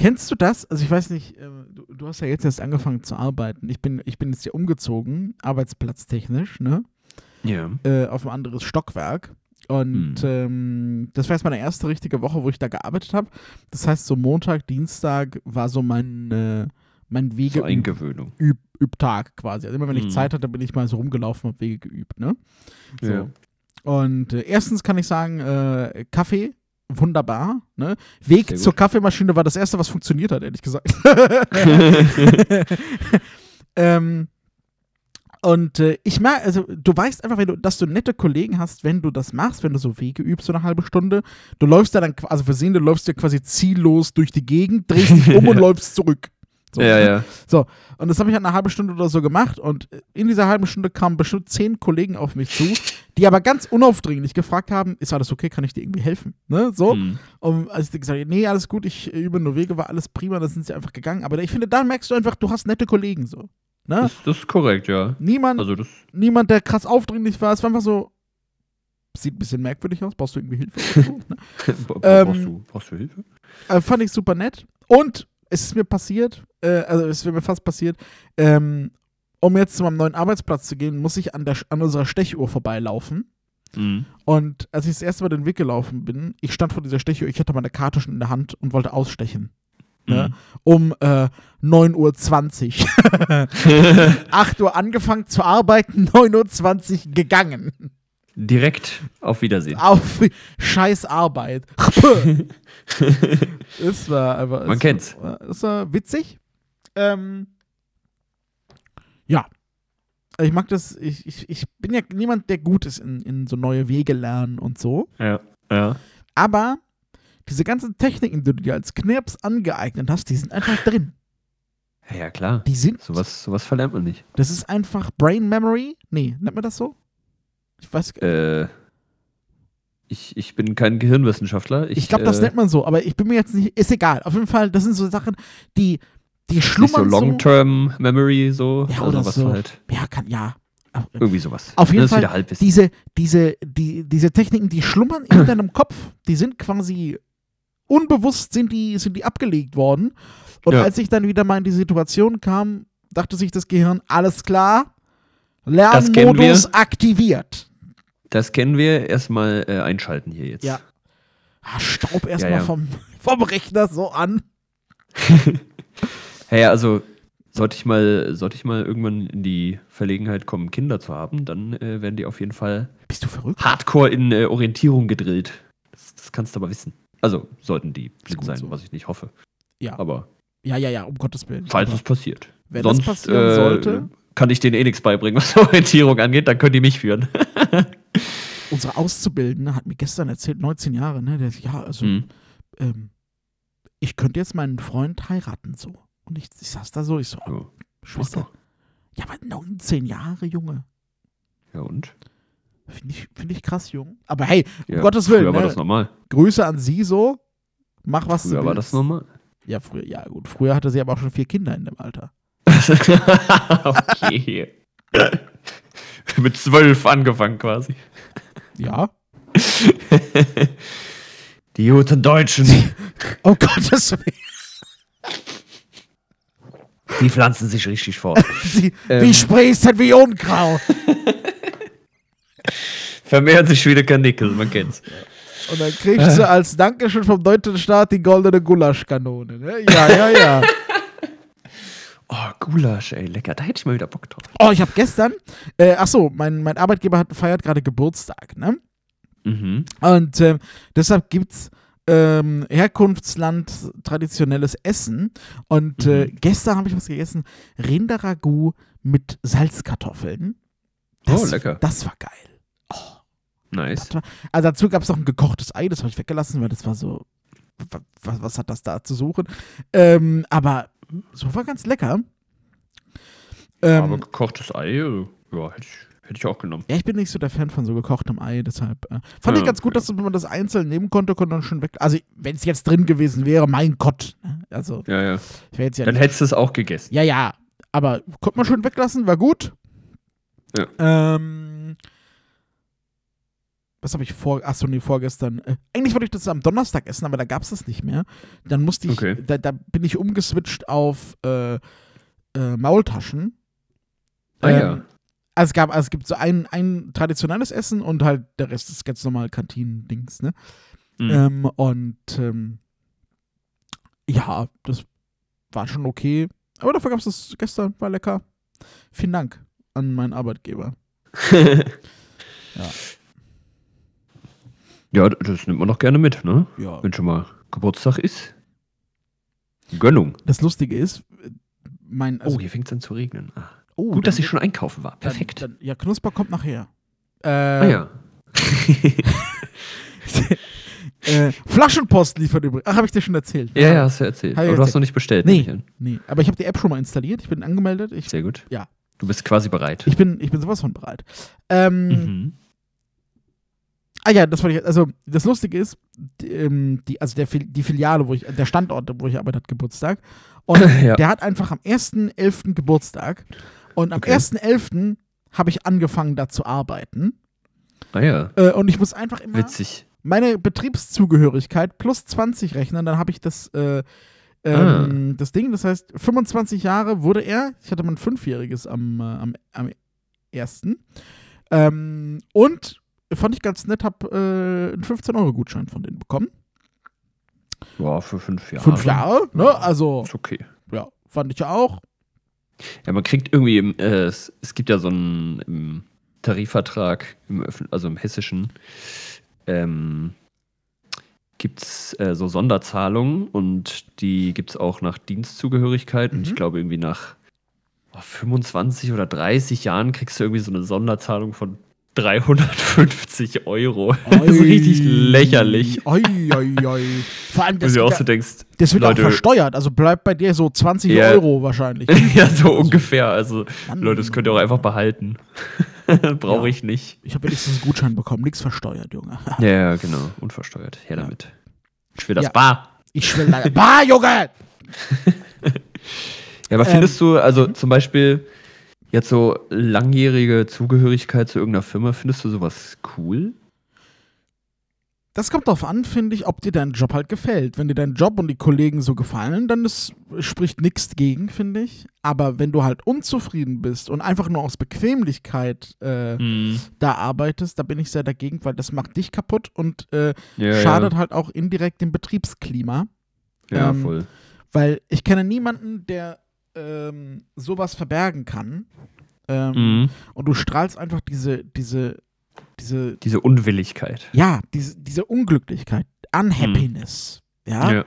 Kennst du das? Also ich weiß nicht, äh, du, du hast ja jetzt erst angefangen zu arbeiten. Ich bin, ich bin jetzt hier umgezogen, arbeitsplatztechnisch, ne? Ja. äh, auf ein anderes Stockwerk. Und Hm. ähm, das war jetzt meine erste richtige Woche, wo ich da gearbeitet habe. Das heißt, so Montag, Dienstag war so mein, äh, mein So Wege Eingewöhnung. üb Übtag quasi. Also immer wenn ich Hm. Zeit hatte, bin ich mal so rumgelaufen und Wege geübt, ne? So. Ja. Und äh, erstens kann ich sagen, äh, Kaffee, wunderbar. Ne? Weg zur Kaffeemaschine war das erste, was funktioniert hat, ehrlich gesagt. ähm, und äh, ich merke, also du weißt einfach, wenn du, dass du nette Kollegen hast, wenn du das machst, wenn du so Wege übst, so eine halbe Stunde. Du läufst ja dann, also versehen, du läufst ja quasi ziellos durch die Gegend, drehst dich um und läufst zurück. So, ja, ja. Und das habe ich halt eine halbe Stunde oder so gemacht und in dieser halben Stunde kamen bestimmt zehn Kollegen auf mich zu, die aber ganz unaufdringlich gefragt haben, ist alles okay, kann ich dir irgendwie helfen? Ne? So. Hm. Und als ich gesagt habe, nee, alles gut, ich übe nur Wege, war alles prima, dann sind sie einfach gegangen. Aber ich finde, da merkst du einfach, du hast nette Kollegen so. Ne? Das, das ist korrekt, ja. Niemand, Also das. niemand, der krass aufdringlich war, es war einfach so, sieht ein bisschen merkwürdig aus, brauchst du irgendwie Hilfe? so, ne? Bra- Ähm, brauchst, du, brauchst du Hilfe? äh, fand ich super nett. Und es ist mir passiert, äh, also es ist mir fast passiert, ähm, um jetzt zu meinem neuen Arbeitsplatz zu gehen, muss ich an, der, an unserer Stechuhr vorbeilaufen. Mhm. Und als ich das erste Mal den Weg gelaufen bin, ich stand vor dieser Stechuhr, ich hatte meine Karte schon in der Hand und wollte ausstechen. Ne? Mhm. Um äh, 9.20 Uhr. 8 Uhr angefangen zu arbeiten, 9.20 Uhr gegangen. Direkt auf Wiedersehen. Auf scheiß Arbeit. es war einfach. Man es kennt's. War, es war witzig. Ähm, ja. Also Ich mag das, ich, ich, ich bin ja niemand, der gut ist in, in so neue Wege lernen und so. Ja. Ja. Aber diese ganzen Techniken, die du dir als Knirps angeeignet hast, die sind einfach drin. Ja, ja, klar. Die sind, Sowas, sowas verlernt man nicht. das ist einfach Brain Memory. Nee, nennt man das so? Ich weiß, Äh, ich, ich bin kein Gehirnwissenschaftler. Ich, ich glaube, das äh, nennt man so, aber ich bin mir jetzt nicht, ist egal. Auf jeden Fall, das sind so Sachen, die, die nicht so schlummern so. Long-Term Memory, so. Ja, also oder was so. halt. Ja, kann, ja. Auf- Irgendwie sowas. Auf jeden Fall, diese, diese, die, diese Techniken, die schlummern in deinem Kopf, die sind quasi unbewusst sind die, sind die abgelegt worden. Und Ja. als ich dann wieder mal in die Situation kam, dachte sich das Gehirn, alles klar, Lernmodus aktiviert. Das kennen wir. Erstmal äh, einschalten hier jetzt. Ja. Ah, Staub Ja, erstmal ja. vom, vom Rechner so an. Hey, also sollte ich mal, sollte ich mal irgendwann in die Verlegenheit kommen, Kinder zu haben, dann äh, werden die auf jeden Fall Bist du verrückt? hardcore in äh, Orientierung gedrillt. Das, das kannst du aber wissen. Also sollten die sein, so. was ich nicht hoffe. Ja. Aber Ja, ja, ja, um Gottes Willen. falls es passiert. wenn das Sonst passieren äh, sollte, kann ich denen eh nichts beibringen, was Orientierung angeht, dann können die mich führen. Unsere Auszubildende hat mir gestern erzählt, 19 Jahre, ne? Der, ja, also Hm. ähm, ich könnte jetzt meinen Freund heiraten, so. Und ich, ich saß da so, ich so, Ja, Schwester, ja, aber 19 Jahre, Junge. Ja, und? Finde ich, find ich krass, jung. Aber hey, um Ja, Gottes Willen, Früher war ne? das normal. Grüße an sie so. Mach was Früher du war willst. das normal. Ja, früher, ja, gut. Früher hatte sie aber auch schon vier Kinder in dem Alter. okay. Mit zwölf angefangen quasi. Ja. Die guten Deutschen, Oh Gottes Willen. die pflanzen sich richtig fort. Die, Ähm. die sprießen wie Unkraut. Vermehren sich wieder Karnickel, man kennt's. Und dann kriegst du als Dankeschön vom deutschen Staat die goldene Gulaschkanone. Ne? Ja, ja, ja. Oh, Gulasch, ey, lecker. Da hätte ich mal wieder Bock drauf. Oh, ich habe gestern, äh, ach so, mein, mein Arbeitgeber hat, feiert gerade Geburtstag, ne? Mhm. Und ähm, deshalb gibt's ähm, Herkunftsland traditionelles Essen. Und äh, Mhm. gestern habe ich was gegessen: Rinderragout mit Salzkartoffeln. Das, Oh, lecker. Das war geil. Nice. Das war, also dazu gab es noch ein gekochtes Ei, das habe ich weggelassen, weil das war so. Was, was hat das da zu suchen? Ähm, aber so war ganz lecker. Ähm, Aber gekochtes Ei, äh, ja, hätte ich, hätte ich auch genommen. Ja, ich bin nicht so der Fan von so gekochtem Ei, deshalb äh, fand ich Ja, ganz gut, okay. dass man das einzeln nehmen konnte, konnte dann schon weg. Also, wenn es jetzt drin gewesen wäre, mein Gott. ne? Also, Ja, ja. ich jetzt ja Dann nicht, hättest du es auch gegessen. Ja, ja. Aber konnte man schon weglassen, war gut. Ja. Ähm, was habe ich vor? Achso, nee, vorgestern. Äh, eigentlich wollte ich das am Donnerstag essen, aber da gab es das nicht mehr. Dann musste ich, Okay. da, da bin ich umgeswitcht auf äh, äh, Maultaschen. Ah, Ähm, ja. Also es gab, also es gibt so ein, ein traditionelles Essen und halt der Rest ist ganz normal Kantinen-Dings, ne? Mhm. Ähm, und ähm, ja, das war schon okay. Aber dafür gab es das gestern, war lecker. Vielen Dank an meinen Arbeitgeber. ja, das nimmt man doch gerne mit, ne? Ja. Wenn schon mal Geburtstag ist. Gönnung. Das Lustige ist, mein. Also, oh, hier fängt es an zu regnen. Ah. oh, Gut, dass dann- ich schon einkaufen war. dann- Perfekt. Dann, ja, Knusper kommt nachher. Äh, ah ja. äh, Flaschenpost liefert übrigens. Ach, habe ich dir schon erzählt. ja, ja, hast du erzählt. Aber du hast erzählt. noch nicht bestellt. Nee. Nee, aber ich habe die App schon mal installiert. Ich bin angemeldet. Ich, Sehr gut. Ja. Du bist quasi bereit. ich, bin, ich bin sowas von bereit. Ähm, Mhm. Ah ja, das wollte ich. Also das Lustige ist, die, ähm, die, also der, die Filiale, wo ich, der Standort, wo ich arbeite, hat Geburtstag. Und Ja. der hat einfach am 1.11. Geburtstag. Und am Okay. 1.11. habe ich angefangen, da zu arbeiten. Ah ja. Äh, und ich muss einfach immer Witzig. meine Betriebszugehörigkeit plus 20 rechnen. Dann habe ich das, äh, Ah. ähm, das Ding. Das heißt, 25 Jahre wurde er. Ich hatte mein Fünfjähriges am, äh, am, am 1. Ähm, und fand ich ganz nett, habe äh, einen 15-Euro-Gutschein von denen bekommen. Ja, für fünf Jahre. Fünf Jahre, ne? Also, Ist okay. ja, fand ich ja auch. Ja, man kriegt irgendwie, im, äh, es, es gibt ja so ein, im, Tarifvertrag, im Öffn also im hessischen, ähm, gibt es äh, so Sonderzahlungen und die gibt es auch nach Dienstzugehörigkeit. Und ich Mhm. glaube, irgendwie nach oh, 25 oder 30 Jahren kriegst du irgendwie so eine Sonderzahlung von 350 Euro. Das ist richtig lächerlich. Oi, oi, oi. Vor allem, das, du auch wird so denkst, das wird Leute- auch versteuert. Also bleibt bei dir so 20 Ja. Euro wahrscheinlich. ja, so ungefähr. Also, Mann. Leute, das könnt ihr auch einfach behalten. Brauche Ja. ich nicht. Ich habe wenigstens einen Gutschein bekommen. Nichts versteuert, Junge. Ja, genau. Unversteuert. Her Ja. damit. Ich will das Ja. bar. Ich will leider. Bah, Junge! Ja, aber Ähm, findest du, also zum Beispiel jetzt so langjährige Zugehörigkeit zu irgendeiner Firma, findest du sowas cool? Das kommt darauf an, finde ich, ob dir dein Job halt gefällt. Wenn dir dein Job und die Kollegen so gefallen, dann ist, spricht nichts gegen, finde ich. Aber wenn du halt unzufrieden bist und einfach nur aus Bequemlichkeit äh, Hm. da arbeitest, da bin ich sehr dagegen, weil das macht dich kaputt und äh, Ja, schadet halt auch indirekt dem Betriebsklima. ja, ja ähm, voll. Weil ich kenne niemanden, der ähm, sowas verbergen kann. Ähm, Mhm. Und du strahlst einfach diese, diese, diese, Diese Unwilligkeit. ja, diese, diese Unglücklichkeit, Unhappiness, ja, Ja.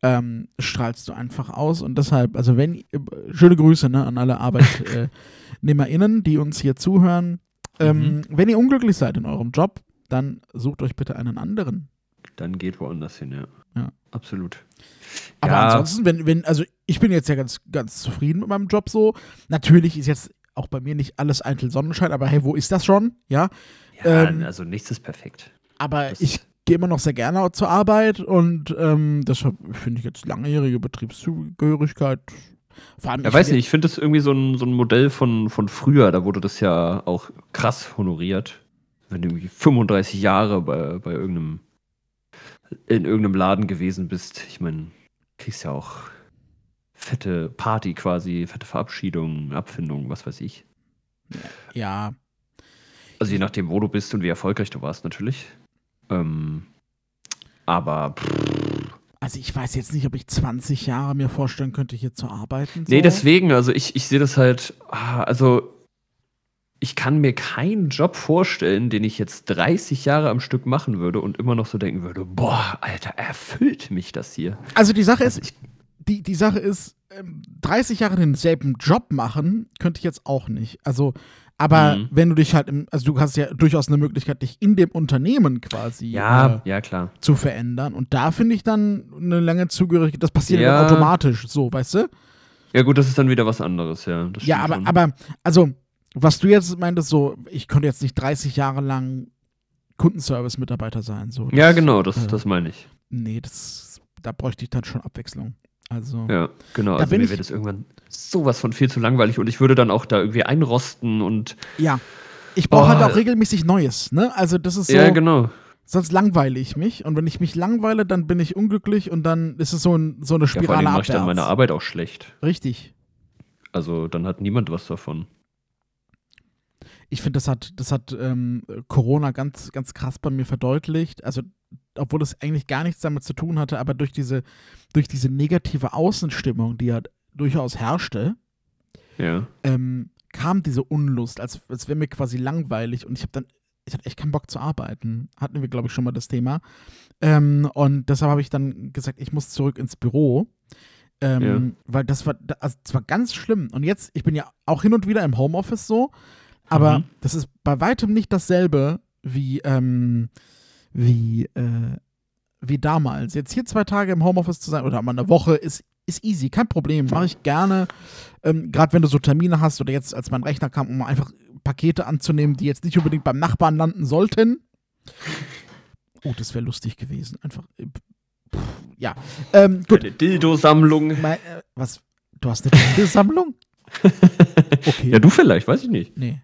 Ähm, strahlst du einfach aus. Und deshalb, also wenn, äh, schöne Grüße ne, an alle ArbeitnehmerInnen, die uns hier zuhören. Ähm, Mhm. Wenn ihr unglücklich seid in eurem Job, dann sucht euch bitte einen anderen. Dann geht woanders hin, ja. Ja. Absolut. Aber ja, ansonsten, wenn, wenn, also ich bin jetzt ja ganz, ganz zufrieden mit meinem Job so. Natürlich ist jetzt auch bei mir nicht alles eitel Sonnenschein, aber hey, wo ist das schon? Ja. ja ähm, also nichts ist perfekt. Aber Das- ich gehe immer noch sehr gerne zur Arbeit und ähm, deshalb finde ich jetzt langjährige Betriebszugehörigkeit. Vor allem, Ja, ich weiß nicht, ich finde das irgendwie so ein, so ein Modell von, von früher, da wurde das ja auch krass honoriert. Wenn du irgendwie 35 Jahre bei, bei irgendeinem, in irgendeinem Laden gewesen bist. Ich meine, kriegst ja auch fette Party quasi, fette Verabschiedung, Abfindung, was weiß ich. Ja, Also je nachdem, wo du bist und wie erfolgreich du warst, natürlich. Ähm, aber pff, also ich weiß jetzt nicht, ob ich 20 Jahre mir vorstellen könnte, hier zu arbeiten. So. Nee, deswegen, also ich, ich sehe das halt, ah, also ich kann mir keinen Job vorstellen, den ich jetzt 30 Jahre am Stück machen würde und immer noch so denken würde, boah, Alter, erfüllt mich das hier. Also die Sache ist, Also ich, die, die Sache ist, ähm, 30 Jahre denselben Job machen, könnte ich jetzt auch nicht. Also, aber Mhm. wenn du dich halt im, also du hast ja durchaus eine Möglichkeit, dich in dem Unternehmen quasi ja, äh, ja, klar. zu verändern. Und da finde ich dann eine lange Zugehörigkeit, das passiert Ja. dann automatisch, so, weißt du? Ja, gut, das ist dann wieder was anderes, ja. Ja, aber, schon. aber, also, was du jetzt meintest, so, ich könnte jetzt nicht 30 Jahre lang Kundenservice-Mitarbeiter sein. So. Ja, genau, das, äh, das meine ich. Nee, das, da bräuchte ich dann schon Abwechslung. Also, Ja, genau. Da Also bin mir ich- wird es irgendwann sowas von viel zu langweilig und ich würde dann auch da irgendwie einrosten und. ja. Ich brauche halt auch regelmäßig Neues, ne? Also, das ist so, Ja, genau. sonst langweile ich mich. Und wenn ich mich langweile, dann bin ich unglücklich und dann ist es so, ein, so eine Ja, vor Spirale allem mache ich dann meine abwärts. Arbeit auch schlecht. Richtig. Also dann hat niemand was davon. Ich finde, das hat, das hat ähm, Corona ganz, ganz krass bei mir verdeutlicht. Also, obwohl es eigentlich gar nichts damit zu tun hatte, aber durch diese, durch diese negative Außenstimmung, die ja durchaus herrschte, Ja. ähm, kam diese Unlust, als, als wäre mir quasi langweilig und ich habe dann, ich hatte echt keinen Bock zu arbeiten. Hatten wir, glaube ich, schon mal das Thema. Ähm, und deshalb habe ich dann gesagt, ich muss zurück ins Büro. Ähm, Ja. Weil das war, also das war ganz schlimm. Und jetzt, ich bin ja auch hin und wieder im Homeoffice so, aber Mhm. das ist bei weitem nicht dasselbe wie, ähm, wie, äh, wie damals. Jetzt hier zwei Tage im Homeoffice zu sein oder mal eine Woche ist, ist easy, kein Problem. Mache ich gerne. Ähm, Gerade wenn du so Termine hast oder jetzt, als mein Rechner kam, um einfach Pakete anzunehmen, die jetzt nicht unbedingt beim Nachbarn landen sollten. Oh, das wäre lustig gewesen. Einfach. äh, pff, ja. Ähm, gut. Eine Dildo-Sammlung. Äh, was? Du hast eine Sammlung? Okay. Ja, du vielleicht, weiß ich nicht. Nee,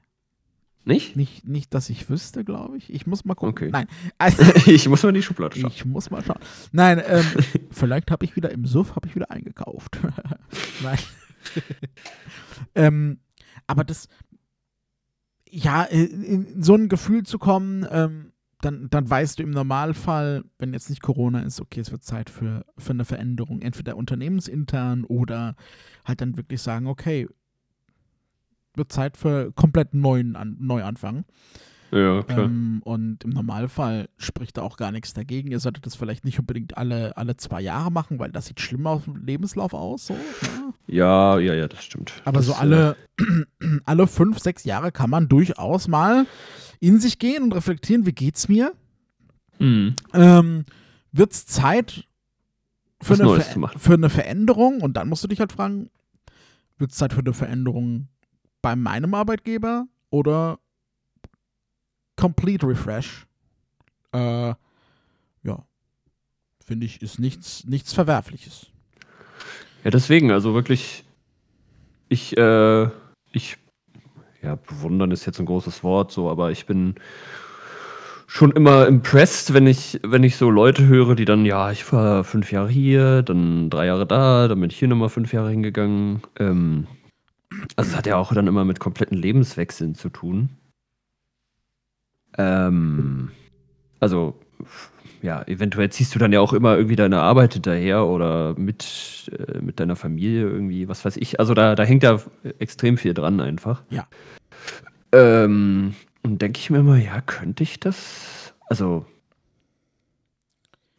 Nicht? nicht, nicht, dass ich wüsste, glaube ich. Ich muss mal gucken. Okay. Nein. Also, ich muss mal in die Schublade schauen. ich muss mal schauen. Nein, ähm, vielleicht habe ich wieder im Suff, habe ich wieder eingekauft. Nein. ähm, aber das, ja, in, in so ein Gefühl zu kommen, ähm, dann, dann weißt du im Normalfall, wenn jetzt nicht Corona ist, okay, es wird Zeit für, für eine Veränderung, entweder unternehmensintern oder halt dann wirklich sagen, okay, wird Zeit für komplett neuen An Neuanfang. Ja, klar. Ähm, und im Normalfall spricht da auch gar nichts dagegen. Ihr solltet das vielleicht nicht unbedingt alle, alle zwei Jahre machen, weil das sieht schlimm auf dem Lebenslauf aus. So, ne? ja, ja, ja, das stimmt. Aber das, so alle, alle fünf, sechs Jahre kann man durchaus mal in sich gehen und reflektieren, wie geht's mir? Äh, mhm. Ähm, wird's Zeit für eine, für eine Veränderung? Und dann musst du dich halt fragen, wird's Zeit für eine Veränderung bei meinem Arbeitgeber oder Complete Refresh? Äh, ja, finde ich, ist nichts, nichts Verwerfliches. Ja, deswegen, also wirklich, ich, äh, ich, ja, bewundern ist jetzt ein großes Wort, so, aber ich bin schon immer impressed, wenn ich, wenn ich so Leute höre, die dann, ja, ich war fünf Jahre hier, dann drei Jahre da, dann bin ich hier nochmal fünf Jahre hingegangen. Ähm, also es hat ja auch dann immer mit kompletten Lebenswechseln zu tun. Ähm, also, ja, eventuell ziehst du dann ja auch immer irgendwie deine Arbeit hinterher oder mit, äh, mit deiner Familie irgendwie, was weiß ich. Also da, da hängt ja extrem viel dran einfach. Ja. Ähm, und denke ich mir immer, ja, könnte ich das? Also,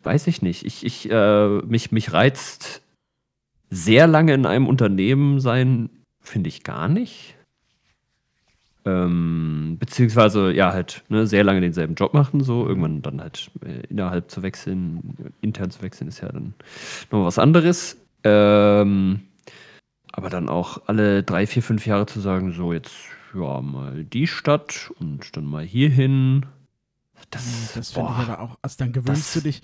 weiß ich nicht. Ich, ich, äh, mich, mich reizt sehr lange in einem Unternehmen sein, finde ich gar nicht. Ähm, beziehungsweise, ja, halt ne, sehr lange denselben Job machen, so. Irgendwann dann halt äh, innerhalb zu wechseln, intern zu wechseln, ist ja dann noch was anderes. Ähm, aber dann auch alle drei, vier, fünf Jahre zu sagen, so jetzt, ja, mal die Stadt und dann mal hierhin. Das, Das finde ich aber auch, also dann gewöhnst du dich,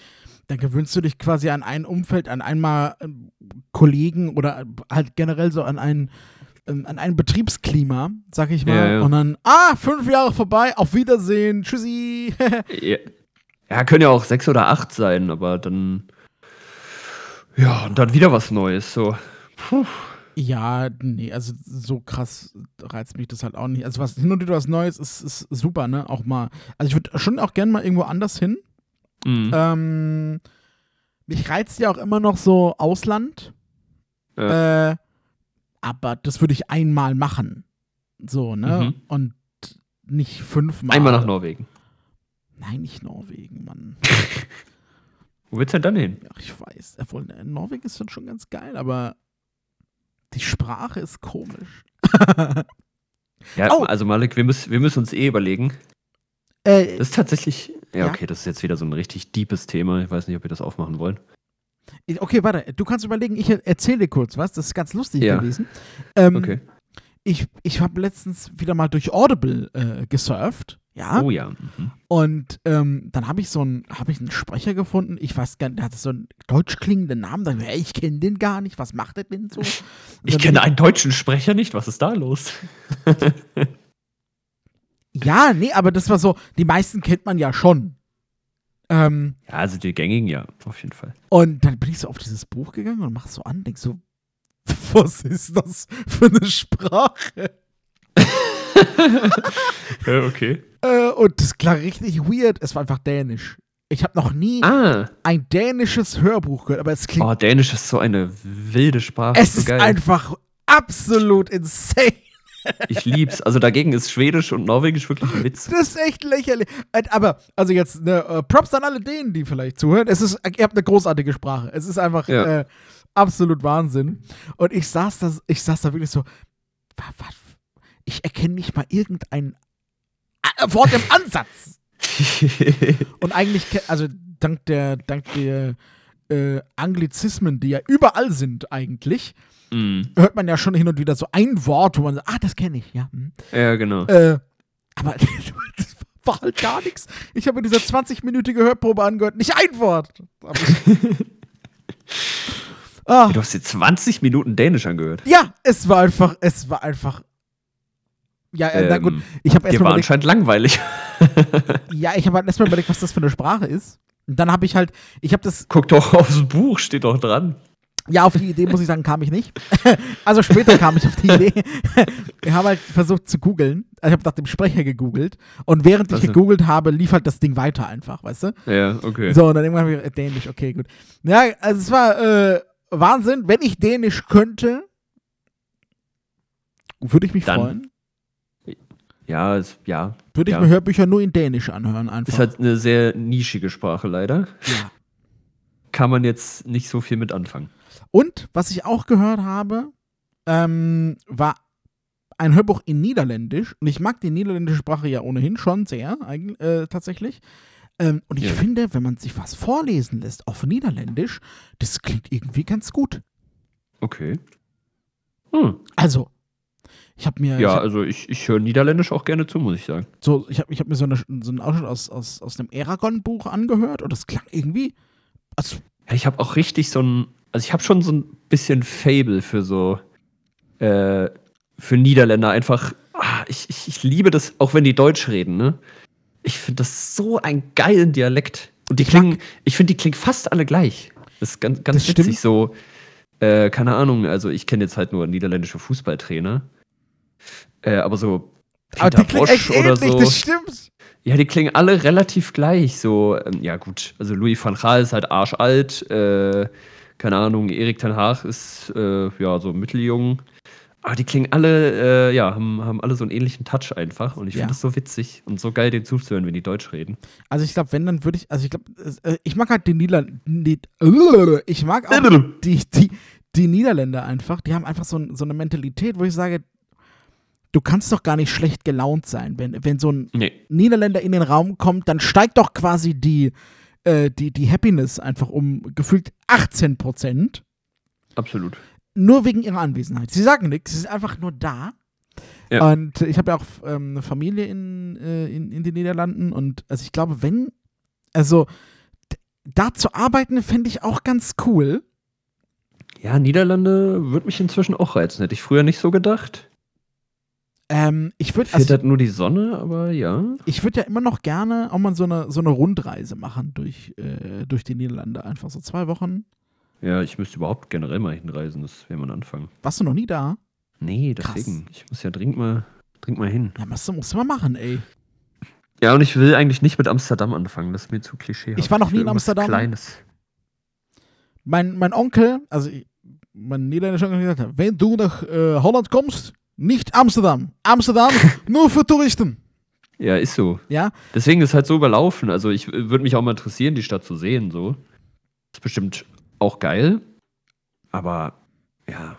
dann gewöhnst du dich quasi an ein Umfeld, an einmal ähm, Kollegen oder halt generell so an ein, ähm, an ein Betriebsklima, sag ich mal. Ja, ja. Und dann, ah, fünf Jahre vorbei, auf Wiedersehen, tschüssi. Ja, ja, können ja auch sechs oder acht sein, aber dann. Ja, und dann wieder was Neues. So. Puh. ja, nee, also so krass reizt mich das halt auch nicht. Also was hin und wieder was Neues ist, ist super, ne? Auch mal. Also ich würde schon auch gerne mal irgendwo anders hin. Mhm. Ähm, mich reizt ja auch immer noch so Ausland. Ja. Äh, aber das würde ich einmal machen. So, ne? Mhm. Und nicht fünfmal. Einmal nach Norwegen. Nein, nicht Norwegen, Mann. Wo willst du denn dann hin? Ja, ich weiß. Obwohl, äh, Norwegen ist dann schon ganz geil, aber die Sprache ist komisch. Ja, Oh. also Malik, wir, müssen wir müssen uns eh überlegen. Äh, Das ist tatsächlich. Ja, Ja. okay, das ist jetzt wieder so ein richtig deepes Thema. Ich weiß nicht, ob wir das aufmachen wollen. Okay, warte. Du kannst überlegen, ich erzähle dir kurz was. Das ist ganz lustig Ja. gewesen. Ähm, Okay. Ich, ich habe letztens wieder mal durch Audible äh, gesurft. Ja. Oh ja. Mhm. Und ähm, dann habe ich so einen, habe ich einen Sprecher gefunden. Ich weiß gar nicht, der hatte so einen deutsch klingenden Namen. Da, hey, ich kenne den gar nicht. Was macht der denn so? Ich kenne einen deutschen Sprecher nicht. Was ist da los? Ja, nee, aber das war so. Die meisten kennt man ja schon. Ähm, Ja, also die gängigen, ja, auf jeden Fall. und dann bin ich so auf dieses Buch gegangen und mach so an, denk so, was ist das für eine Sprache? Ja, okay. Äh, und das klang richtig weird. Es war einfach Dänisch. Ich habe noch nie Ah, ein dänisches Hörbuch gehört, aber es klingt oh, Dänisch ist so eine wilde Sprache. Es so ist einfach absolut insane. Ich lieb's. Also dagegen ist Schwedisch und Norwegisch wirklich ein Witz. Das ist echt lächerlich. Aber, also jetzt, ne, äh, Props an alle denen, die vielleicht zuhören. Es ist, ihr habt eine großartige Sprache. Es ist einfach Ja. äh, absolut Wahnsinn. Und ich saß da, ich saß da wirklich so? Ich erkenne nicht mal irgendein äh, Wort im Ansatz. Und eigentlich, also dank der, dank der äh, Anglizismen, die ja überall sind eigentlich, Mm. hört man ja schon hin und wieder so ein Wort, wo man sagt, ah, das kenne ich, ja. hm. Ja, genau. Äh, aber das war halt gar nichts. Ich habe mir diese 20-minütige Hörprobe angehört, nicht ein Wort. Ah, Du hast dir 20 Minuten Dänisch angehört. ja, es war einfach, es war einfach. Ja, äh, na gut, Ähm, ich habe erstmal war überlegt, anscheinend langweilig. ja, ich habe halt erstmal überlegt, was das für eine Sprache ist. Und dann habe ich halt, ich habe das, Guck doch aufs Buch, steht doch dran. Ja, auf die Idee muss ich sagen, kam ich nicht. also später kam ich auf die Idee. ich habe halt versucht zu googeln. Also ich habe nach dem Sprecher gegoogelt. Und während ich Also- gegoogelt habe, lief halt das Ding weiter einfach, weißt du? Ja, okay. So, und dann irgendwann habe ich äh, Dänisch, okay, gut. Ja, also es war äh, Wahnsinn. Wenn ich Dänisch könnte, würde ich mich Dann. freuen. Ja, es, ja. Würde ich ja. mir Hörbücher nur in Dänisch anhören, einfach. Ist halt eine sehr nischige Sprache leider. ja. Kann man jetzt nicht so viel mit anfangen. Und was ich auch gehört habe, ähm, war ein Hörbuch in Niederländisch. Und ich mag die niederländische Sprache ja ohnehin schon sehr, äh, tatsächlich. Ähm, und ich Ja. finde, wenn man sich was vorlesen lässt auf Niederländisch, das klingt irgendwie ganz gut. Okay. Hm. Also, ich habe mir, ich Ja, hab also ich, ich höre Niederländisch auch gerne zu, muss ich sagen. so, ich hab, ich hab mir so, eine, so einen Ausschnitt aus, aus, aus einem Eragon-Buch angehört und das klang irgendwie. Also, Ja, ich habe auch richtig so ein, also ich habe schon so ein bisschen Fable für so, äh, für Niederländer einfach. Ah, ich, ich, ich liebe das, auch wenn die Deutsch reden, ne? Ich finde das so einen geilen Dialekt. Und die Ich mag- klingen, ich finde, die klingen fast alle gleich. Das ist ganz, ganz Das witzig. stimmt. So, äh, keine Ahnung, also ich kenne jetzt halt nur niederländische Fußballtrainer. Äh, aber so aber Peter die klingt Bosch oder ähnlich, so. das stimmt. Ja, die klingen alle relativ gleich. So, ähm, ja, gut. Also, Louis van Gaal ist halt arschalt. Äh, keine Ahnung, Erik Ten Haag ist, äh, ja, so mitteljung. Aber die klingen alle, äh, ja, haben, haben alle so einen ähnlichen Touch einfach. Und ich Ja. finde das so witzig und so geil, den zuzuhören, wenn die Deutsch reden. Also ich glaube, wenn, dann würde ich, also ich glaube, äh, ich mag halt die Niederländer, ich mag auch die, die, die Niederländer einfach, die haben einfach so, ein, so eine Mentalität, wo ich sage, du kannst doch gar nicht schlecht gelaunt sein. Wenn, wenn so ein Nee, Niederländer in den Raum kommt, dann steigt doch quasi die, äh, die, die Happiness einfach um gefühlt 18 Prozent. absolut. Nur wegen ihrer Anwesenheit. Sie sagen nichts, sie sind einfach nur da. Ja. Und ich habe ja auch ähm, eine Familie in, äh, in, in den Niederlanden und also ich glaube, wenn, also da zu arbeiten, fände ich auch ganz cool. Ja, Niederlande würde mich inzwischen auch reizen. Hätte ich früher nicht so gedacht. Ähm, ich würde also, nur die Sonne, aber ja. ich würd ja immer noch gerne auch mal so eine, so eine Rundreise machen durch, äh, durch die Niederlande. Einfach so zwei Wochen. Ja, ich müsste überhaupt generell mal hinreisen. Das wäre mal ein Anfang. Warst du noch nie da? Nee, Krass. deswegen. Ich muss ja dringend mal, dringend mal hin. Ja, musst du, musst du mal machen, ey. Ja, und ich will eigentlich nicht mit Amsterdam anfangen. Das ist mir zu klischee. Ich war noch nie in Amsterdam. Kleines. Mein, mein Onkel, also ich, mein niederländischer Onkel hat gesagt, wenn du nach äh, Holland kommst, nicht Amsterdam. Amsterdam nur für Touristen. Ja, ist so. Ja, Deswegen ist es halt so überlaufen. Also ich äh, würde mich auch mal interessieren, die Stadt zu sehen. So. Ist bestimmt auch geil. Aber ja,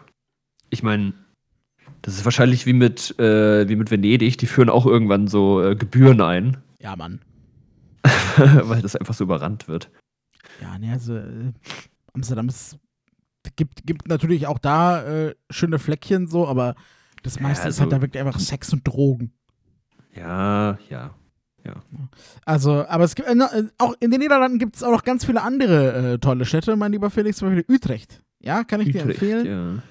ich meine, das ist wahrscheinlich wie mit, äh, wie mit Venedig. Die führen auch irgendwann so äh, Gebühren ein, ja, Mann. weil das einfach so überrannt wird. Ja, nee, also äh, Amsterdam ist, gibt, gibt natürlich auch da äh, schöne Fleckchen so, aber das Ja, meiste ist also- halt da wirklich einfach Sex und Drogen. Ja, ja. Also, aber es gibt, äh, äh, auch in den Niederlanden gibt es auch noch ganz viele andere äh, tolle Städte, mein lieber Felix, zum Beispiel Utrecht. Ja, kann ich dir Utrecht, empfehlen. ja.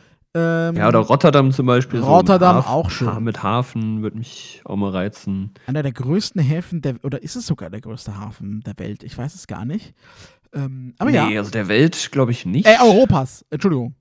Ähm, ja, oder Rotterdam zum Beispiel. Rotterdam Haf- auch schön. Ha- Mit Hafen würde mich auch mal reizen. einer der größten Häfen der, oder ist es sogar der größte Hafen der Welt? Ich weiß es gar nicht. Ähm, aber nee, ja. also der Welt glaube ich nicht. Äh, Europas, Entschuldigung.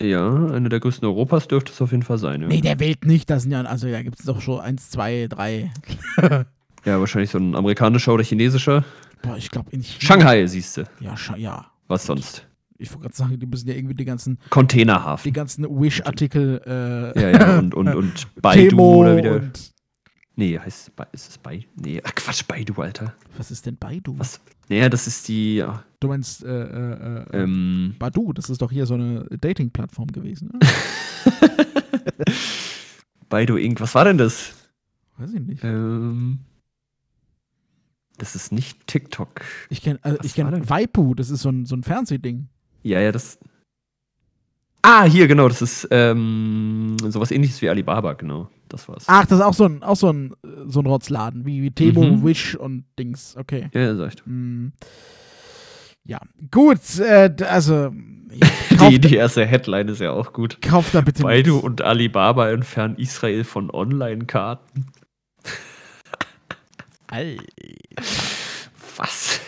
Ja, eine der größten Europas dürfte es auf jeden Fall sein. Ja, Nee, der Welt nicht. Das sind ja, also da gibt es doch schon eins, zwei, drei. ja wahrscheinlich so ein amerikanischer oder chinesischer. Boah, ich glaube in China. Shanghai, siehst du. Ja, Scha ja. Was sonst? Ich wollte gerade sagen, die müssen ja irgendwie die ganzen, die Containerhafen. ganzen Wish-Artikel äh, Ja, ja, und, und, und Baidu Temo oder wieder. und Nee, heißt ist es Baidu? Nee, ach Quatsch, Baidu, Alter. was ist denn Baidu? Was? Naja, das ist die. ja, Du meinst äh, äh, äh, Ähm, Badu, das ist doch hier so eine Dating-Plattform gewesen. Ne? Baidu Inc. Was war denn das? Weiß ich nicht. Ähm, das ist nicht TikTok. Ich kenne also ich kenn war denn? Waipu, das ist so ein, so ein Fernsehding. Ja, ja, das. Ah, hier, genau, das ist ähm, sowas ähnliches wie Alibaba, genau. Das war's. Ach, das ist auch so ein, auch so ein, so ein Rotzladen, wie, wie Temo, Mhm. Wish und Dings. Okay. Ja, sag ich. Mm. Ja, gut, äh, also ja, Die, die erste Headline ist ja auch gut. kauft da bitte Baidu nichts. und Alibaba entfernen Israel von Online-Karten. Alter. Was?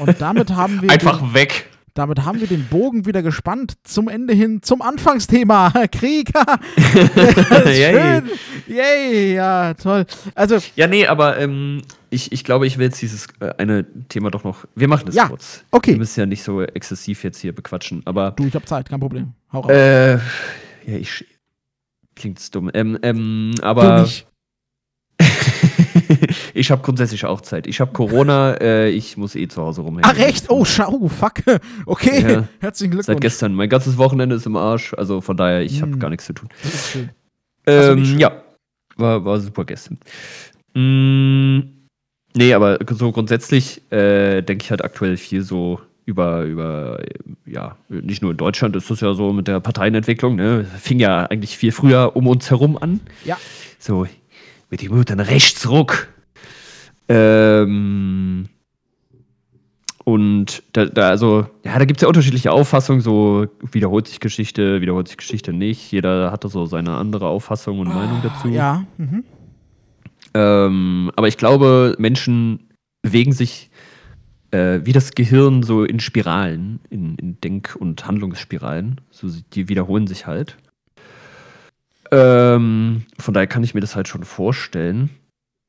Und damit haben wir Einfach weg. Damit haben wir den Bogen wieder gespannt zum Ende hin zum Anfangsthema. Krieg. Schön. Yay, ja, toll. Also, Ja, nee, aber ähm, ich, ich glaube, ich will jetzt dieses äh, eine Thema doch noch. Wir machen das Ja, kurz. okay. Wir müssen ja nicht so exzessiv jetzt hier bequatschen. Aber du, ich hab Zeit, kein Problem. Hau raus. äh, ja, ich. Klingt's dumm. Ähm, ähm, du aber. nicht. Ich habe grundsätzlich auch Zeit. Ich habe Corona, äh, ich muss eh zu Hause rumhängen. Ach, echt? Oh, schau, fuck. Okay, Ja. herzlichen Glückwunsch. Seit gestern. Mein ganzes Wochenende ist im Arsch. Also von daher, ich habe Hm. gar nichts zu tun. Ähm, ja, war, war super gestern. Mm, nee, aber so grundsätzlich äh, denke ich halt aktuell viel so über, über, ja, nicht nur in Deutschland ist das ja so mit der Parteienentwicklung, ne? Fing ja eigentlich viel früher um uns herum an. Ja. So, mit dem modernen Rechtsruck. Ähm, und da, da also, ja, da gibt es ja unterschiedliche Auffassungen, so wiederholt sich Geschichte, wiederholt sich Geschichte nicht. Jeder hatte so seine andere Auffassung und Meinung dazu. Ja, mhm. Ähm, aber ich glaube, Menschen bewegen sich äh, wie das Gehirn so in Spiralen, in, in Denk- und Handlungsspiralen. So, die wiederholen sich halt. Ähm, von daher kann ich mir das halt schon vorstellen.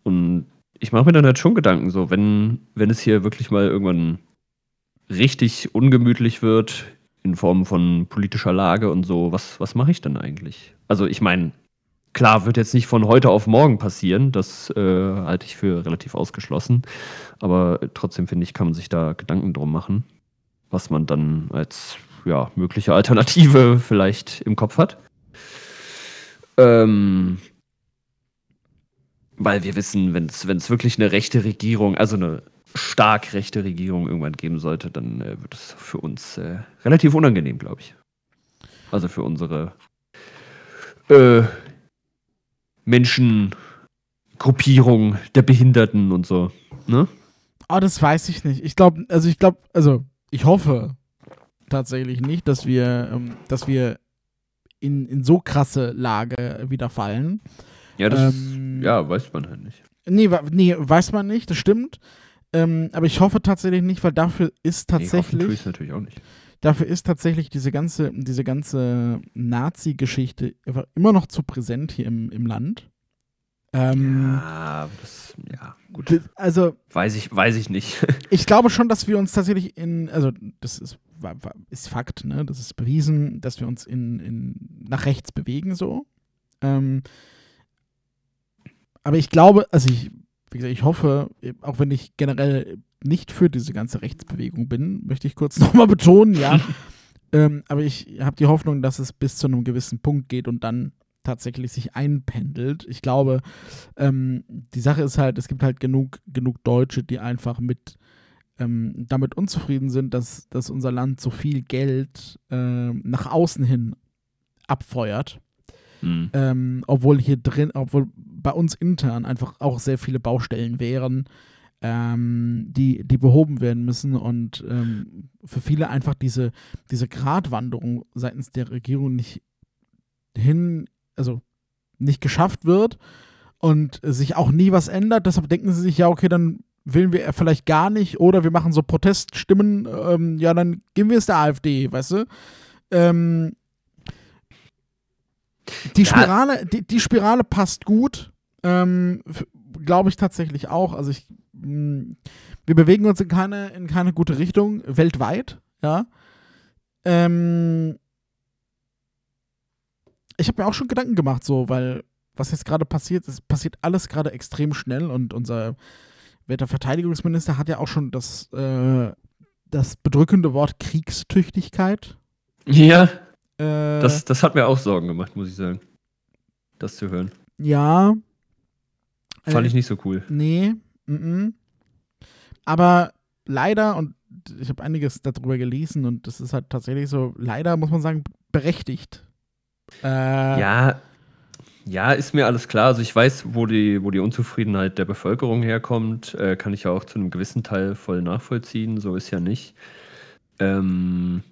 Und ich mache mir dann halt schon Gedanken, so, wenn, wenn es hier wirklich mal irgendwann richtig ungemütlich wird, in Form von politischer Lage und so, was, was mache ich dann eigentlich? Also, ich meine, klar, wird jetzt nicht von heute auf morgen passieren, das äh, halte ich für relativ ausgeschlossen. Aber trotzdem finde ich, kann man sich da Gedanken drum machen, was man dann als ja, mögliche Alternative vielleicht im Kopf hat. Ähm, weil wir wissen, wenn es wirklich eine rechte Regierung, also eine stark rechte Regierung irgendwann geben sollte, dann äh, wird es für uns äh, relativ unangenehm, glaube ich. Also für unsere äh, Menschengruppierung der Behinderten und so. Ne? Oh, das weiß ich nicht. Ich glaube, also ich glaube, also ich hoffe tatsächlich nicht, dass wir, ähm, dass wir in, in so krasse Lage wieder fallen. Ja, das Ähm, ja, weiß man halt nicht. Nee, nee, weiß man nicht, das stimmt. Ähm, aber ich hoffe tatsächlich nicht, weil dafür ist Nee, tatsächlich, ich's natürlich auch nicht. dafür ist tatsächlich diese ganze, diese ganze Nazi-Geschichte immer noch zu präsent hier im, im Land. Ähm, Ja, das, ja, gut. Also, Weiß ich, weiß ich nicht. ich glaube schon, dass wir uns tatsächlich in, also das ist, ist Fakt, ne? Das ist bewiesen, dass wir uns in, in nach rechts bewegen so. Ähm, aber ich glaube, also ich, wie gesagt, ich hoffe, auch wenn ich generell nicht für diese ganze Rechtsbewegung bin, möchte ich kurz nochmal betonen, ja. ähm, aber ich habe die Hoffnung, dass es bis zu einem gewissen Punkt geht und dann tatsächlich sich einpendelt. Ich glaube, ähm, die Sache ist halt, es gibt halt genug, genug Deutsche, die einfach mit ähm, damit unzufrieden sind, dass, dass unser Land so viel Geld ähm, nach außen hin abfeuert. Hm. Ähm, obwohl hier drin, obwohl bei uns intern einfach auch sehr viele Baustellen wären, ähm, die, die behoben werden müssen und ähm, für viele einfach diese, diese Gratwanderung seitens der Regierung nicht hin, also nicht geschafft wird und sich auch nie was ändert. Deshalb denken sie sich, ja, okay, dann wählen wir vielleicht gar nicht oder wir machen so Proteststimmen, ähm, ja, dann geben wir es der AfD, weißt du? Ähm, die Ja. Spirale, die, die Spirale passt gut, ähm, glaube ich tatsächlich auch. Also ich, mh, wir bewegen uns in keine, in keine gute Richtung, weltweit, ja. Ähm, ich habe mir auch schon Gedanken gemacht, so, weil was jetzt gerade passiert, es passiert alles gerade extrem schnell und unser werter Verteidigungsminister hat ja auch schon das, äh, das bedrückende Wort Kriegstüchtigkeit. Ja, Äh, das, das hat mir auch Sorgen gemacht, muss ich sagen. Das zu hören. ja. Fand Äh, ich nicht so cool. Nee. mhm. Aber leider, und ich habe einiges darüber gelesen und das ist halt tatsächlich so, leider muss man sagen, berechtigt. Äh, Ja, ja, ist mir alles klar. Also ich weiß, wo die, wo die Unzufriedenheit der Bevölkerung herkommt, äh, kann ich ja auch zu einem gewissen Teil voll nachvollziehen. So ist ja nicht. Ähm,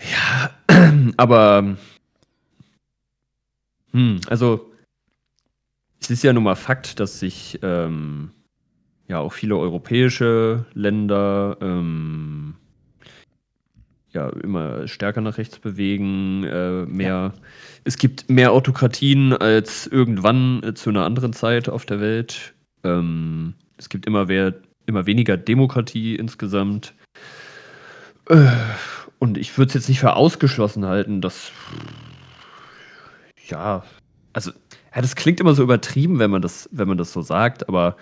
ja, aber hm, also es ist ja nun mal Fakt, dass sich ähm, ja auch viele europäische Länder ähm, ja immer stärker nach rechts bewegen, äh, mehr. Es gibt mehr Autokratien als irgendwann äh, zu einer anderen Zeit auf der Welt. Ähm, es gibt immer, wer, immer weniger Demokratie insgesamt. Äh, und ich würde es jetzt nicht für ausgeschlossen halten, dass ja, also Ja, das klingt immer so übertrieben, wenn man das, wenn man das so sagt, aber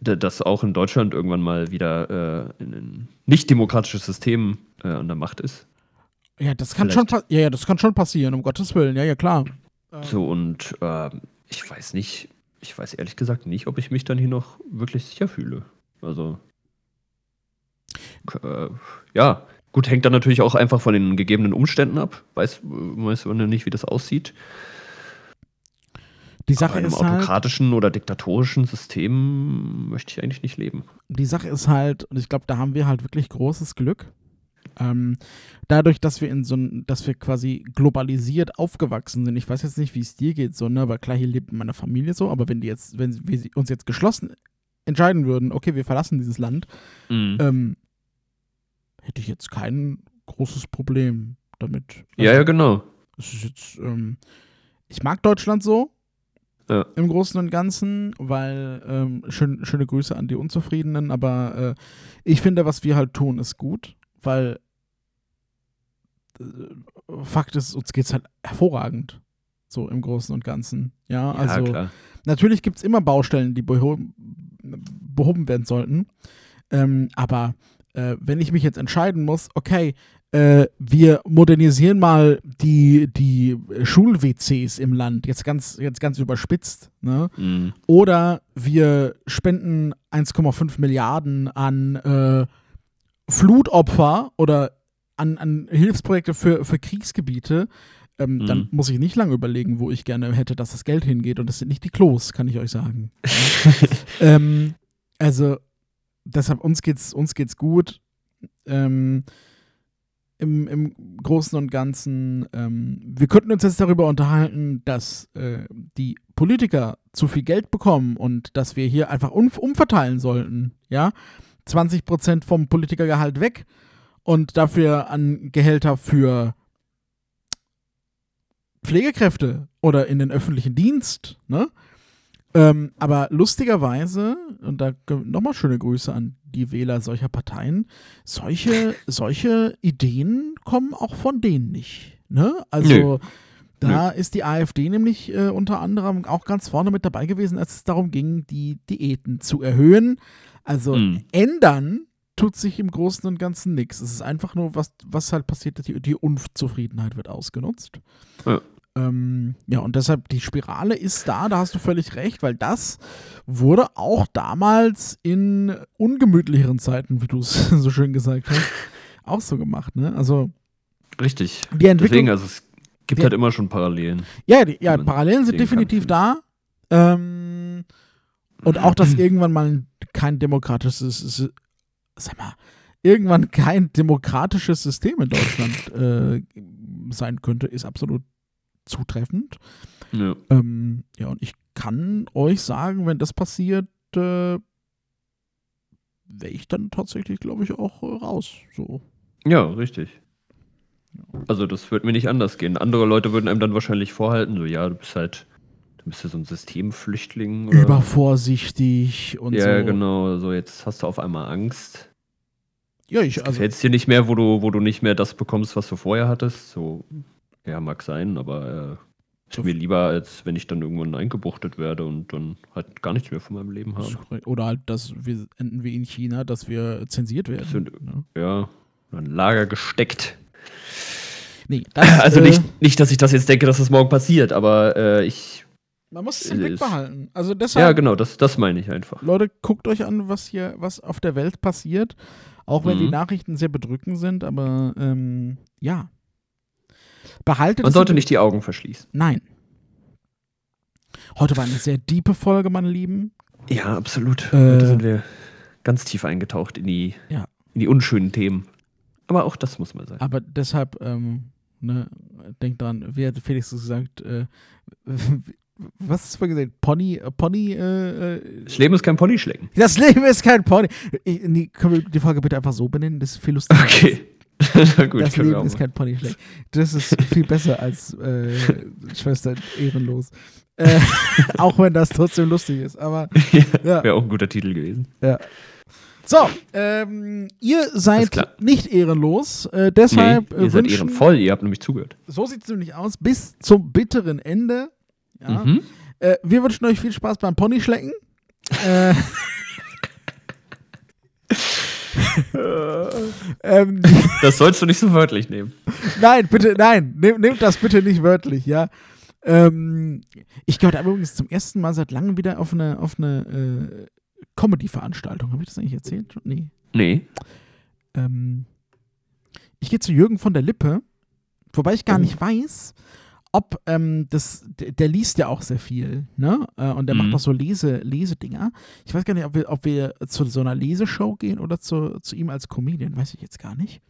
dass auch in Deutschland irgendwann mal wieder äh, ein nicht demokratisches System äh, an der Macht ist. Ja, das kann schon Vielleicht. ja, ja, das kann schon passieren, um Gottes Willen. Ja, ja, klar. So, und ähm, ich weiß nicht, ich weiß ehrlich gesagt nicht, ob ich mich dann hier noch wirklich sicher fühle. Also, äh, ja, gut, hängt dann natürlich auch einfach von den gegebenen Umständen ab. Weiß, weiß man ja nicht, wie das aussieht. Die Aber Sache in einem ist halt, autokratischen oder diktatorischen System möchte ich eigentlich nicht leben. die Sache ist halt, und ich glaube, da haben wir halt wirklich großes Glück. Ähm, dadurch, dass wir in so dass wir quasi globalisiert aufgewachsen sind. Ich weiß jetzt nicht, wie es dir geht, so, ne, aber klar, hier lebt meine Familie so, aber wenn die jetzt, wenn wir uns jetzt geschlossen entscheiden würden, okay, wir verlassen dieses Land, Mhm. ähm, hätte ich jetzt kein großes Problem damit. ja, ja, genau. Es ist jetzt, ähm, ich mag Deutschland so. Ja. Im Großen und Ganzen, weil ähm, schön, schöne Grüße an die Unzufriedenen, aber äh, ich finde, was wir halt tun, ist gut, weil äh, Fakt ist, uns geht's halt hervorragend. So im Großen und Ganzen. Ja, Ja, also klar. natürlich gibt es immer Baustellen, die behoben, behoben werden sollten. Ähm, aber äh, wenn ich mich jetzt entscheiden muss, okay, äh, wir modernisieren mal die, die Schul-WCs im Land, jetzt ganz, jetzt ganz überspitzt, ne? Mhm. Oder wir spenden 1,5 Milliarden an äh, Flutopfer oder an, an Hilfsprojekte für, für Kriegsgebiete. Ähm, Mhm. Dann muss ich nicht lange überlegen, wo ich gerne hätte, dass das Geld hingeht. Und das sind nicht die Klos, kann ich euch sagen. ähm, also, deshalb, uns geht's, uns geht's gut. Ähm, im, Im Großen und Ganzen, ähm, wir könnten uns jetzt darüber unterhalten, dass äh, die Politiker zu viel Geld bekommen und dass wir hier einfach um, umverteilen sollten. Ja, 20% vom Politikergehalt weg und dafür an Gehälter für Pflegekräfte oder in den öffentlichen Dienst. Ne? Ähm, aber lustigerweise, und da nochmal schöne Grüße an die Wähler solcher Parteien, solche, solche Ideen kommen auch von denen nicht. Ne? Also da ist die AfD nämlich äh, unter anderem auch ganz vorne mit dabei gewesen, als es darum ging, die Diäten zu erhöhen. Also Mhm. ändern tut sich im Großen und Ganzen nichts. Es ist einfach nur, was, was halt passiert, die, die Unzufriedenheit wird ausgenutzt. Ja. Ähm, ja, und deshalb, die Spirale ist da, da hast du völlig recht, weil das wurde auch damals in ungemütlicheren Zeiten, wie du es so schön gesagt hast, auch so gemacht, ne? Also Richtig. die Entwicklung. Deswegen, also es gibt Ja. halt immer schon Parallelen. Ja, die, ja, die Parallelen sind kann, definitiv da. Ähm, und auch, dass irgendwann mal kein demokratisches, sag mal, irgendwann kein demokratisches System in Deutschland äh, sein könnte, ist absolut zutreffend. Ja. Ähm, ja, und ich kann euch sagen, wenn das passiert, äh, wäre ich dann tatsächlich, glaube ich, auch äh, raus. So. ja, richtig. Also das wird mir nicht anders gehen. Andere Leute würden einem dann wahrscheinlich vorhalten, so ja, du bist halt, du bist ja so ein Systemflüchtling. Oder? Übervorsichtig und ja, so. genau. So jetzt hast du auf einmal Angst. Ja, ich, also, es dir nicht mehr, wo du, wo du nicht mehr das bekommst, was du vorher hattest? So, ja, mag sein, aber äh, ist mir lieber, als wenn ich dann irgendwann eingebuchtet werde und dann halt gar nichts mehr von meinem Leben habe. Oder halt, dass wir enden wie in China, dass wir zensiert werden. Sind- ne? Ja, in ein Lager gesteckt. Nee, das, Also äh, nicht, nicht, dass ich das jetzt denke, dass das morgen passiert, aber äh, ich. Man muss es im Blick behalten. Also Ja, deshalb, genau, das, das meine ich einfach. Leute, guckt euch an, was hier, was auf der Welt passiert. Auch wenn Mhm. die Nachrichten sehr bedrückend sind, aber ähm, ja. Behaltet Man sollte nicht die Augen verschließen. Nein. Heute war eine sehr diepe Folge, meine Lieben. Ja, absolut. Äh, Heute sind wir ganz tief eingetaucht in die, Ja. in die unschönen Themen. Aber auch das muss mal sein. Aber deshalb, ähm, ne, denkt dran, wie hat Felix gesagt, äh, was du vorhin gesagt? Pony, äh, Pony, äh, äh, Das Leben ist kein Ponyschlecken. das Leben ist kein Pony. Ich, nee, können wir die Folge bitte einfach so benennen? Das ist viel lustiger. Okay. Gut, das Leben ist kein Ponyschleck. Das ist viel besser als äh, Schwester ehrenlos. Äh, auch wenn das trotzdem lustig ist. Aber ja, Wäre auch ein guter Titel gewesen. ja. So, ähm, ihr seid nicht ehrenlos, äh, Nee, deshalb äh, ihr seid wünschen, ehrenvoll, ihr habt nämlich zugehört. so sieht es nämlich aus, bis zum bitteren Ende. Ja. Mhm. Äh, wir wünschen euch viel Spaß beim Ponyschlecken. äh, ähm, Das sollst du nicht so wörtlich nehmen. nein, bitte, nein, nehm, nehmt das bitte nicht wörtlich, ja. Ähm, ich gehört übrigens zum ersten Mal seit langem wieder auf eine, auf eine äh, Comedy-Veranstaltung. Habe ich das eigentlich erzählt? Nee. Nee. Ähm, ich gehe zu Jürgen von der Lippe, wobei ich gar Oh. nicht weiß, ob ähm, das, der, der liest ja auch sehr viel, ne? Äh, und der Mhm. macht auch so Lese, Lesedinger. Ich weiß gar nicht, ob wir, ob wir zu so einer Leseshow gehen oder zu, zu ihm als Comedian, weiß ich jetzt gar nicht.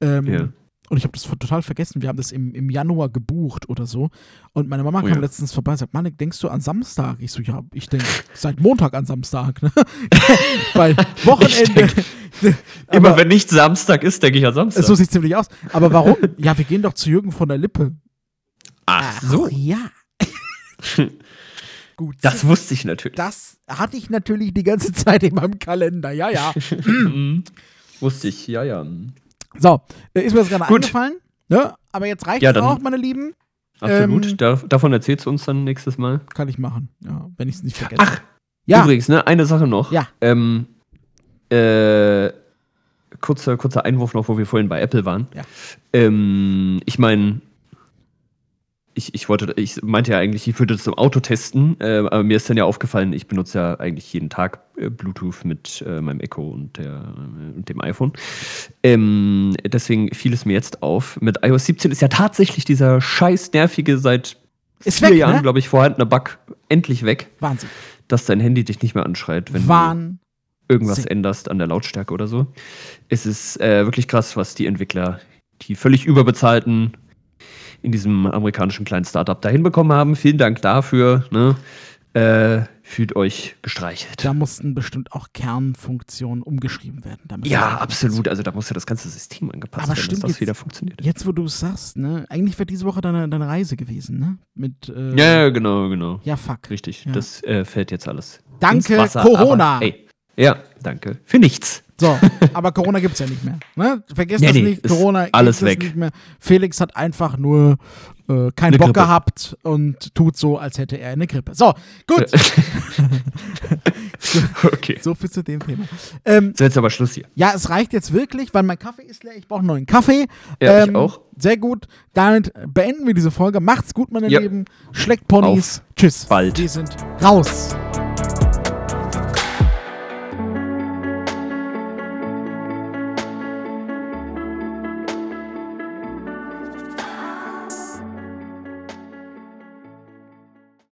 Ähm, Ja. Und ich habe das total vergessen. Wir haben das im, im Januar gebucht oder so. Und meine Mama Oh kam ja. letztens vorbei und sagt: Manik, denkst du an Samstag? Ich so: Ja, ich denke seit Montag an Samstag. Ne? Weil Wochenende. Immer Aber- wenn nicht Samstag ist, denke ich an Samstag. so sieht ziemlich aus. Aber warum? ja, wir gehen doch zu Jürgen von der Lippe. Ach so. ja. Gut. Das wusste ich natürlich. das hatte ich natürlich die ganze Zeit in meinem Kalender. Ja, ja. Mhm. Wusste ich, ja, ja. So, äh, ist mir das gerade Gut. eingefallen. Ne? Aber jetzt reicht Ja, es dann- auch, meine Lieben. Absolut. Ähm, da, davon erzählst du uns dann nächstes Mal. Kann ich machen. Ja, wenn ich es nicht vergesse. Ach, ja. übrigens, ne, eine Sache noch. Ja. Ähm, äh, kurzer, kurzer Einwurf noch, wo wir vorhin bei Apple waren. Ja. Ähm, ich meine, ich, ich wollte, ich meinte ja eigentlich, ich würde das im Auto testen, äh, aber mir ist dann ja aufgefallen, ich benutze ja eigentlich jeden Tag äh, Bluetooth mit äh, meinem Echo und, der, äh, und dem iPhone. Ähm, deswegen fiel es mir jetzt auf. Mit iOS 17 ist ja tatsächlich dieser scheiß nervige, seit Ist vier weg, Jahren, ne? glaube ich, vorhandene Bug endlich weg, Wahnsinn. dass dein Handy dich nicht mehr anschreit, wenn du Wahnsinn. irgendwas änderst an der Lautstärke oder so. Es ist äh, wirklich krass, was die Entwickler, die völlig überbezahlten, in diesem amerikanischen kleinen Startup da hinbekommen haben. Vielen Dank dafür. Ne? Äh, fühlt euch gestreichelt. Da mussten bestimmt auch Kernfunktionen umgeschrieben werden. ja, absolut. Also da muss ja das ganze System angepasst Aber werden, stimmt, dass das jetzt- wieder funktioniert. Jetzt, wo du es sagst, ne? Eigentlich wäre diese Woche deine, deine Reise gewesen, ne? Mit, äh, Ja, genau, genau. ja, fuck. Richtig. Ja. Das äh, fällt jetzt alles. Danke, Wasser, Corona. Aber, ey, ja, danke. Für nichts. So, aber Corona gibt es ja nicht mehr. Ne? Vergesst Nee, das nee, nicht, ist Corona alles weg. nicht mehr. Felix hat einfach nur äh, keinen Eine Bock Grippe. gehabt und tut so, als hätte er eine Grippe. So, gut. okay. So viel zu dem Thema. Ähm, So, jetzt aber Schluss hier. ja, es reicht jetzt wirklich, weil mein Kaffee ist leer. Ich brauche einen neuen Kaffee. Ja, Ähm, ich auch. Sehr gut. Damit beenden wir diese Folge. Macht's gut, meine Ja. Lieben. Schleckt Ponys. Tschüss. bald. Wir sind raus.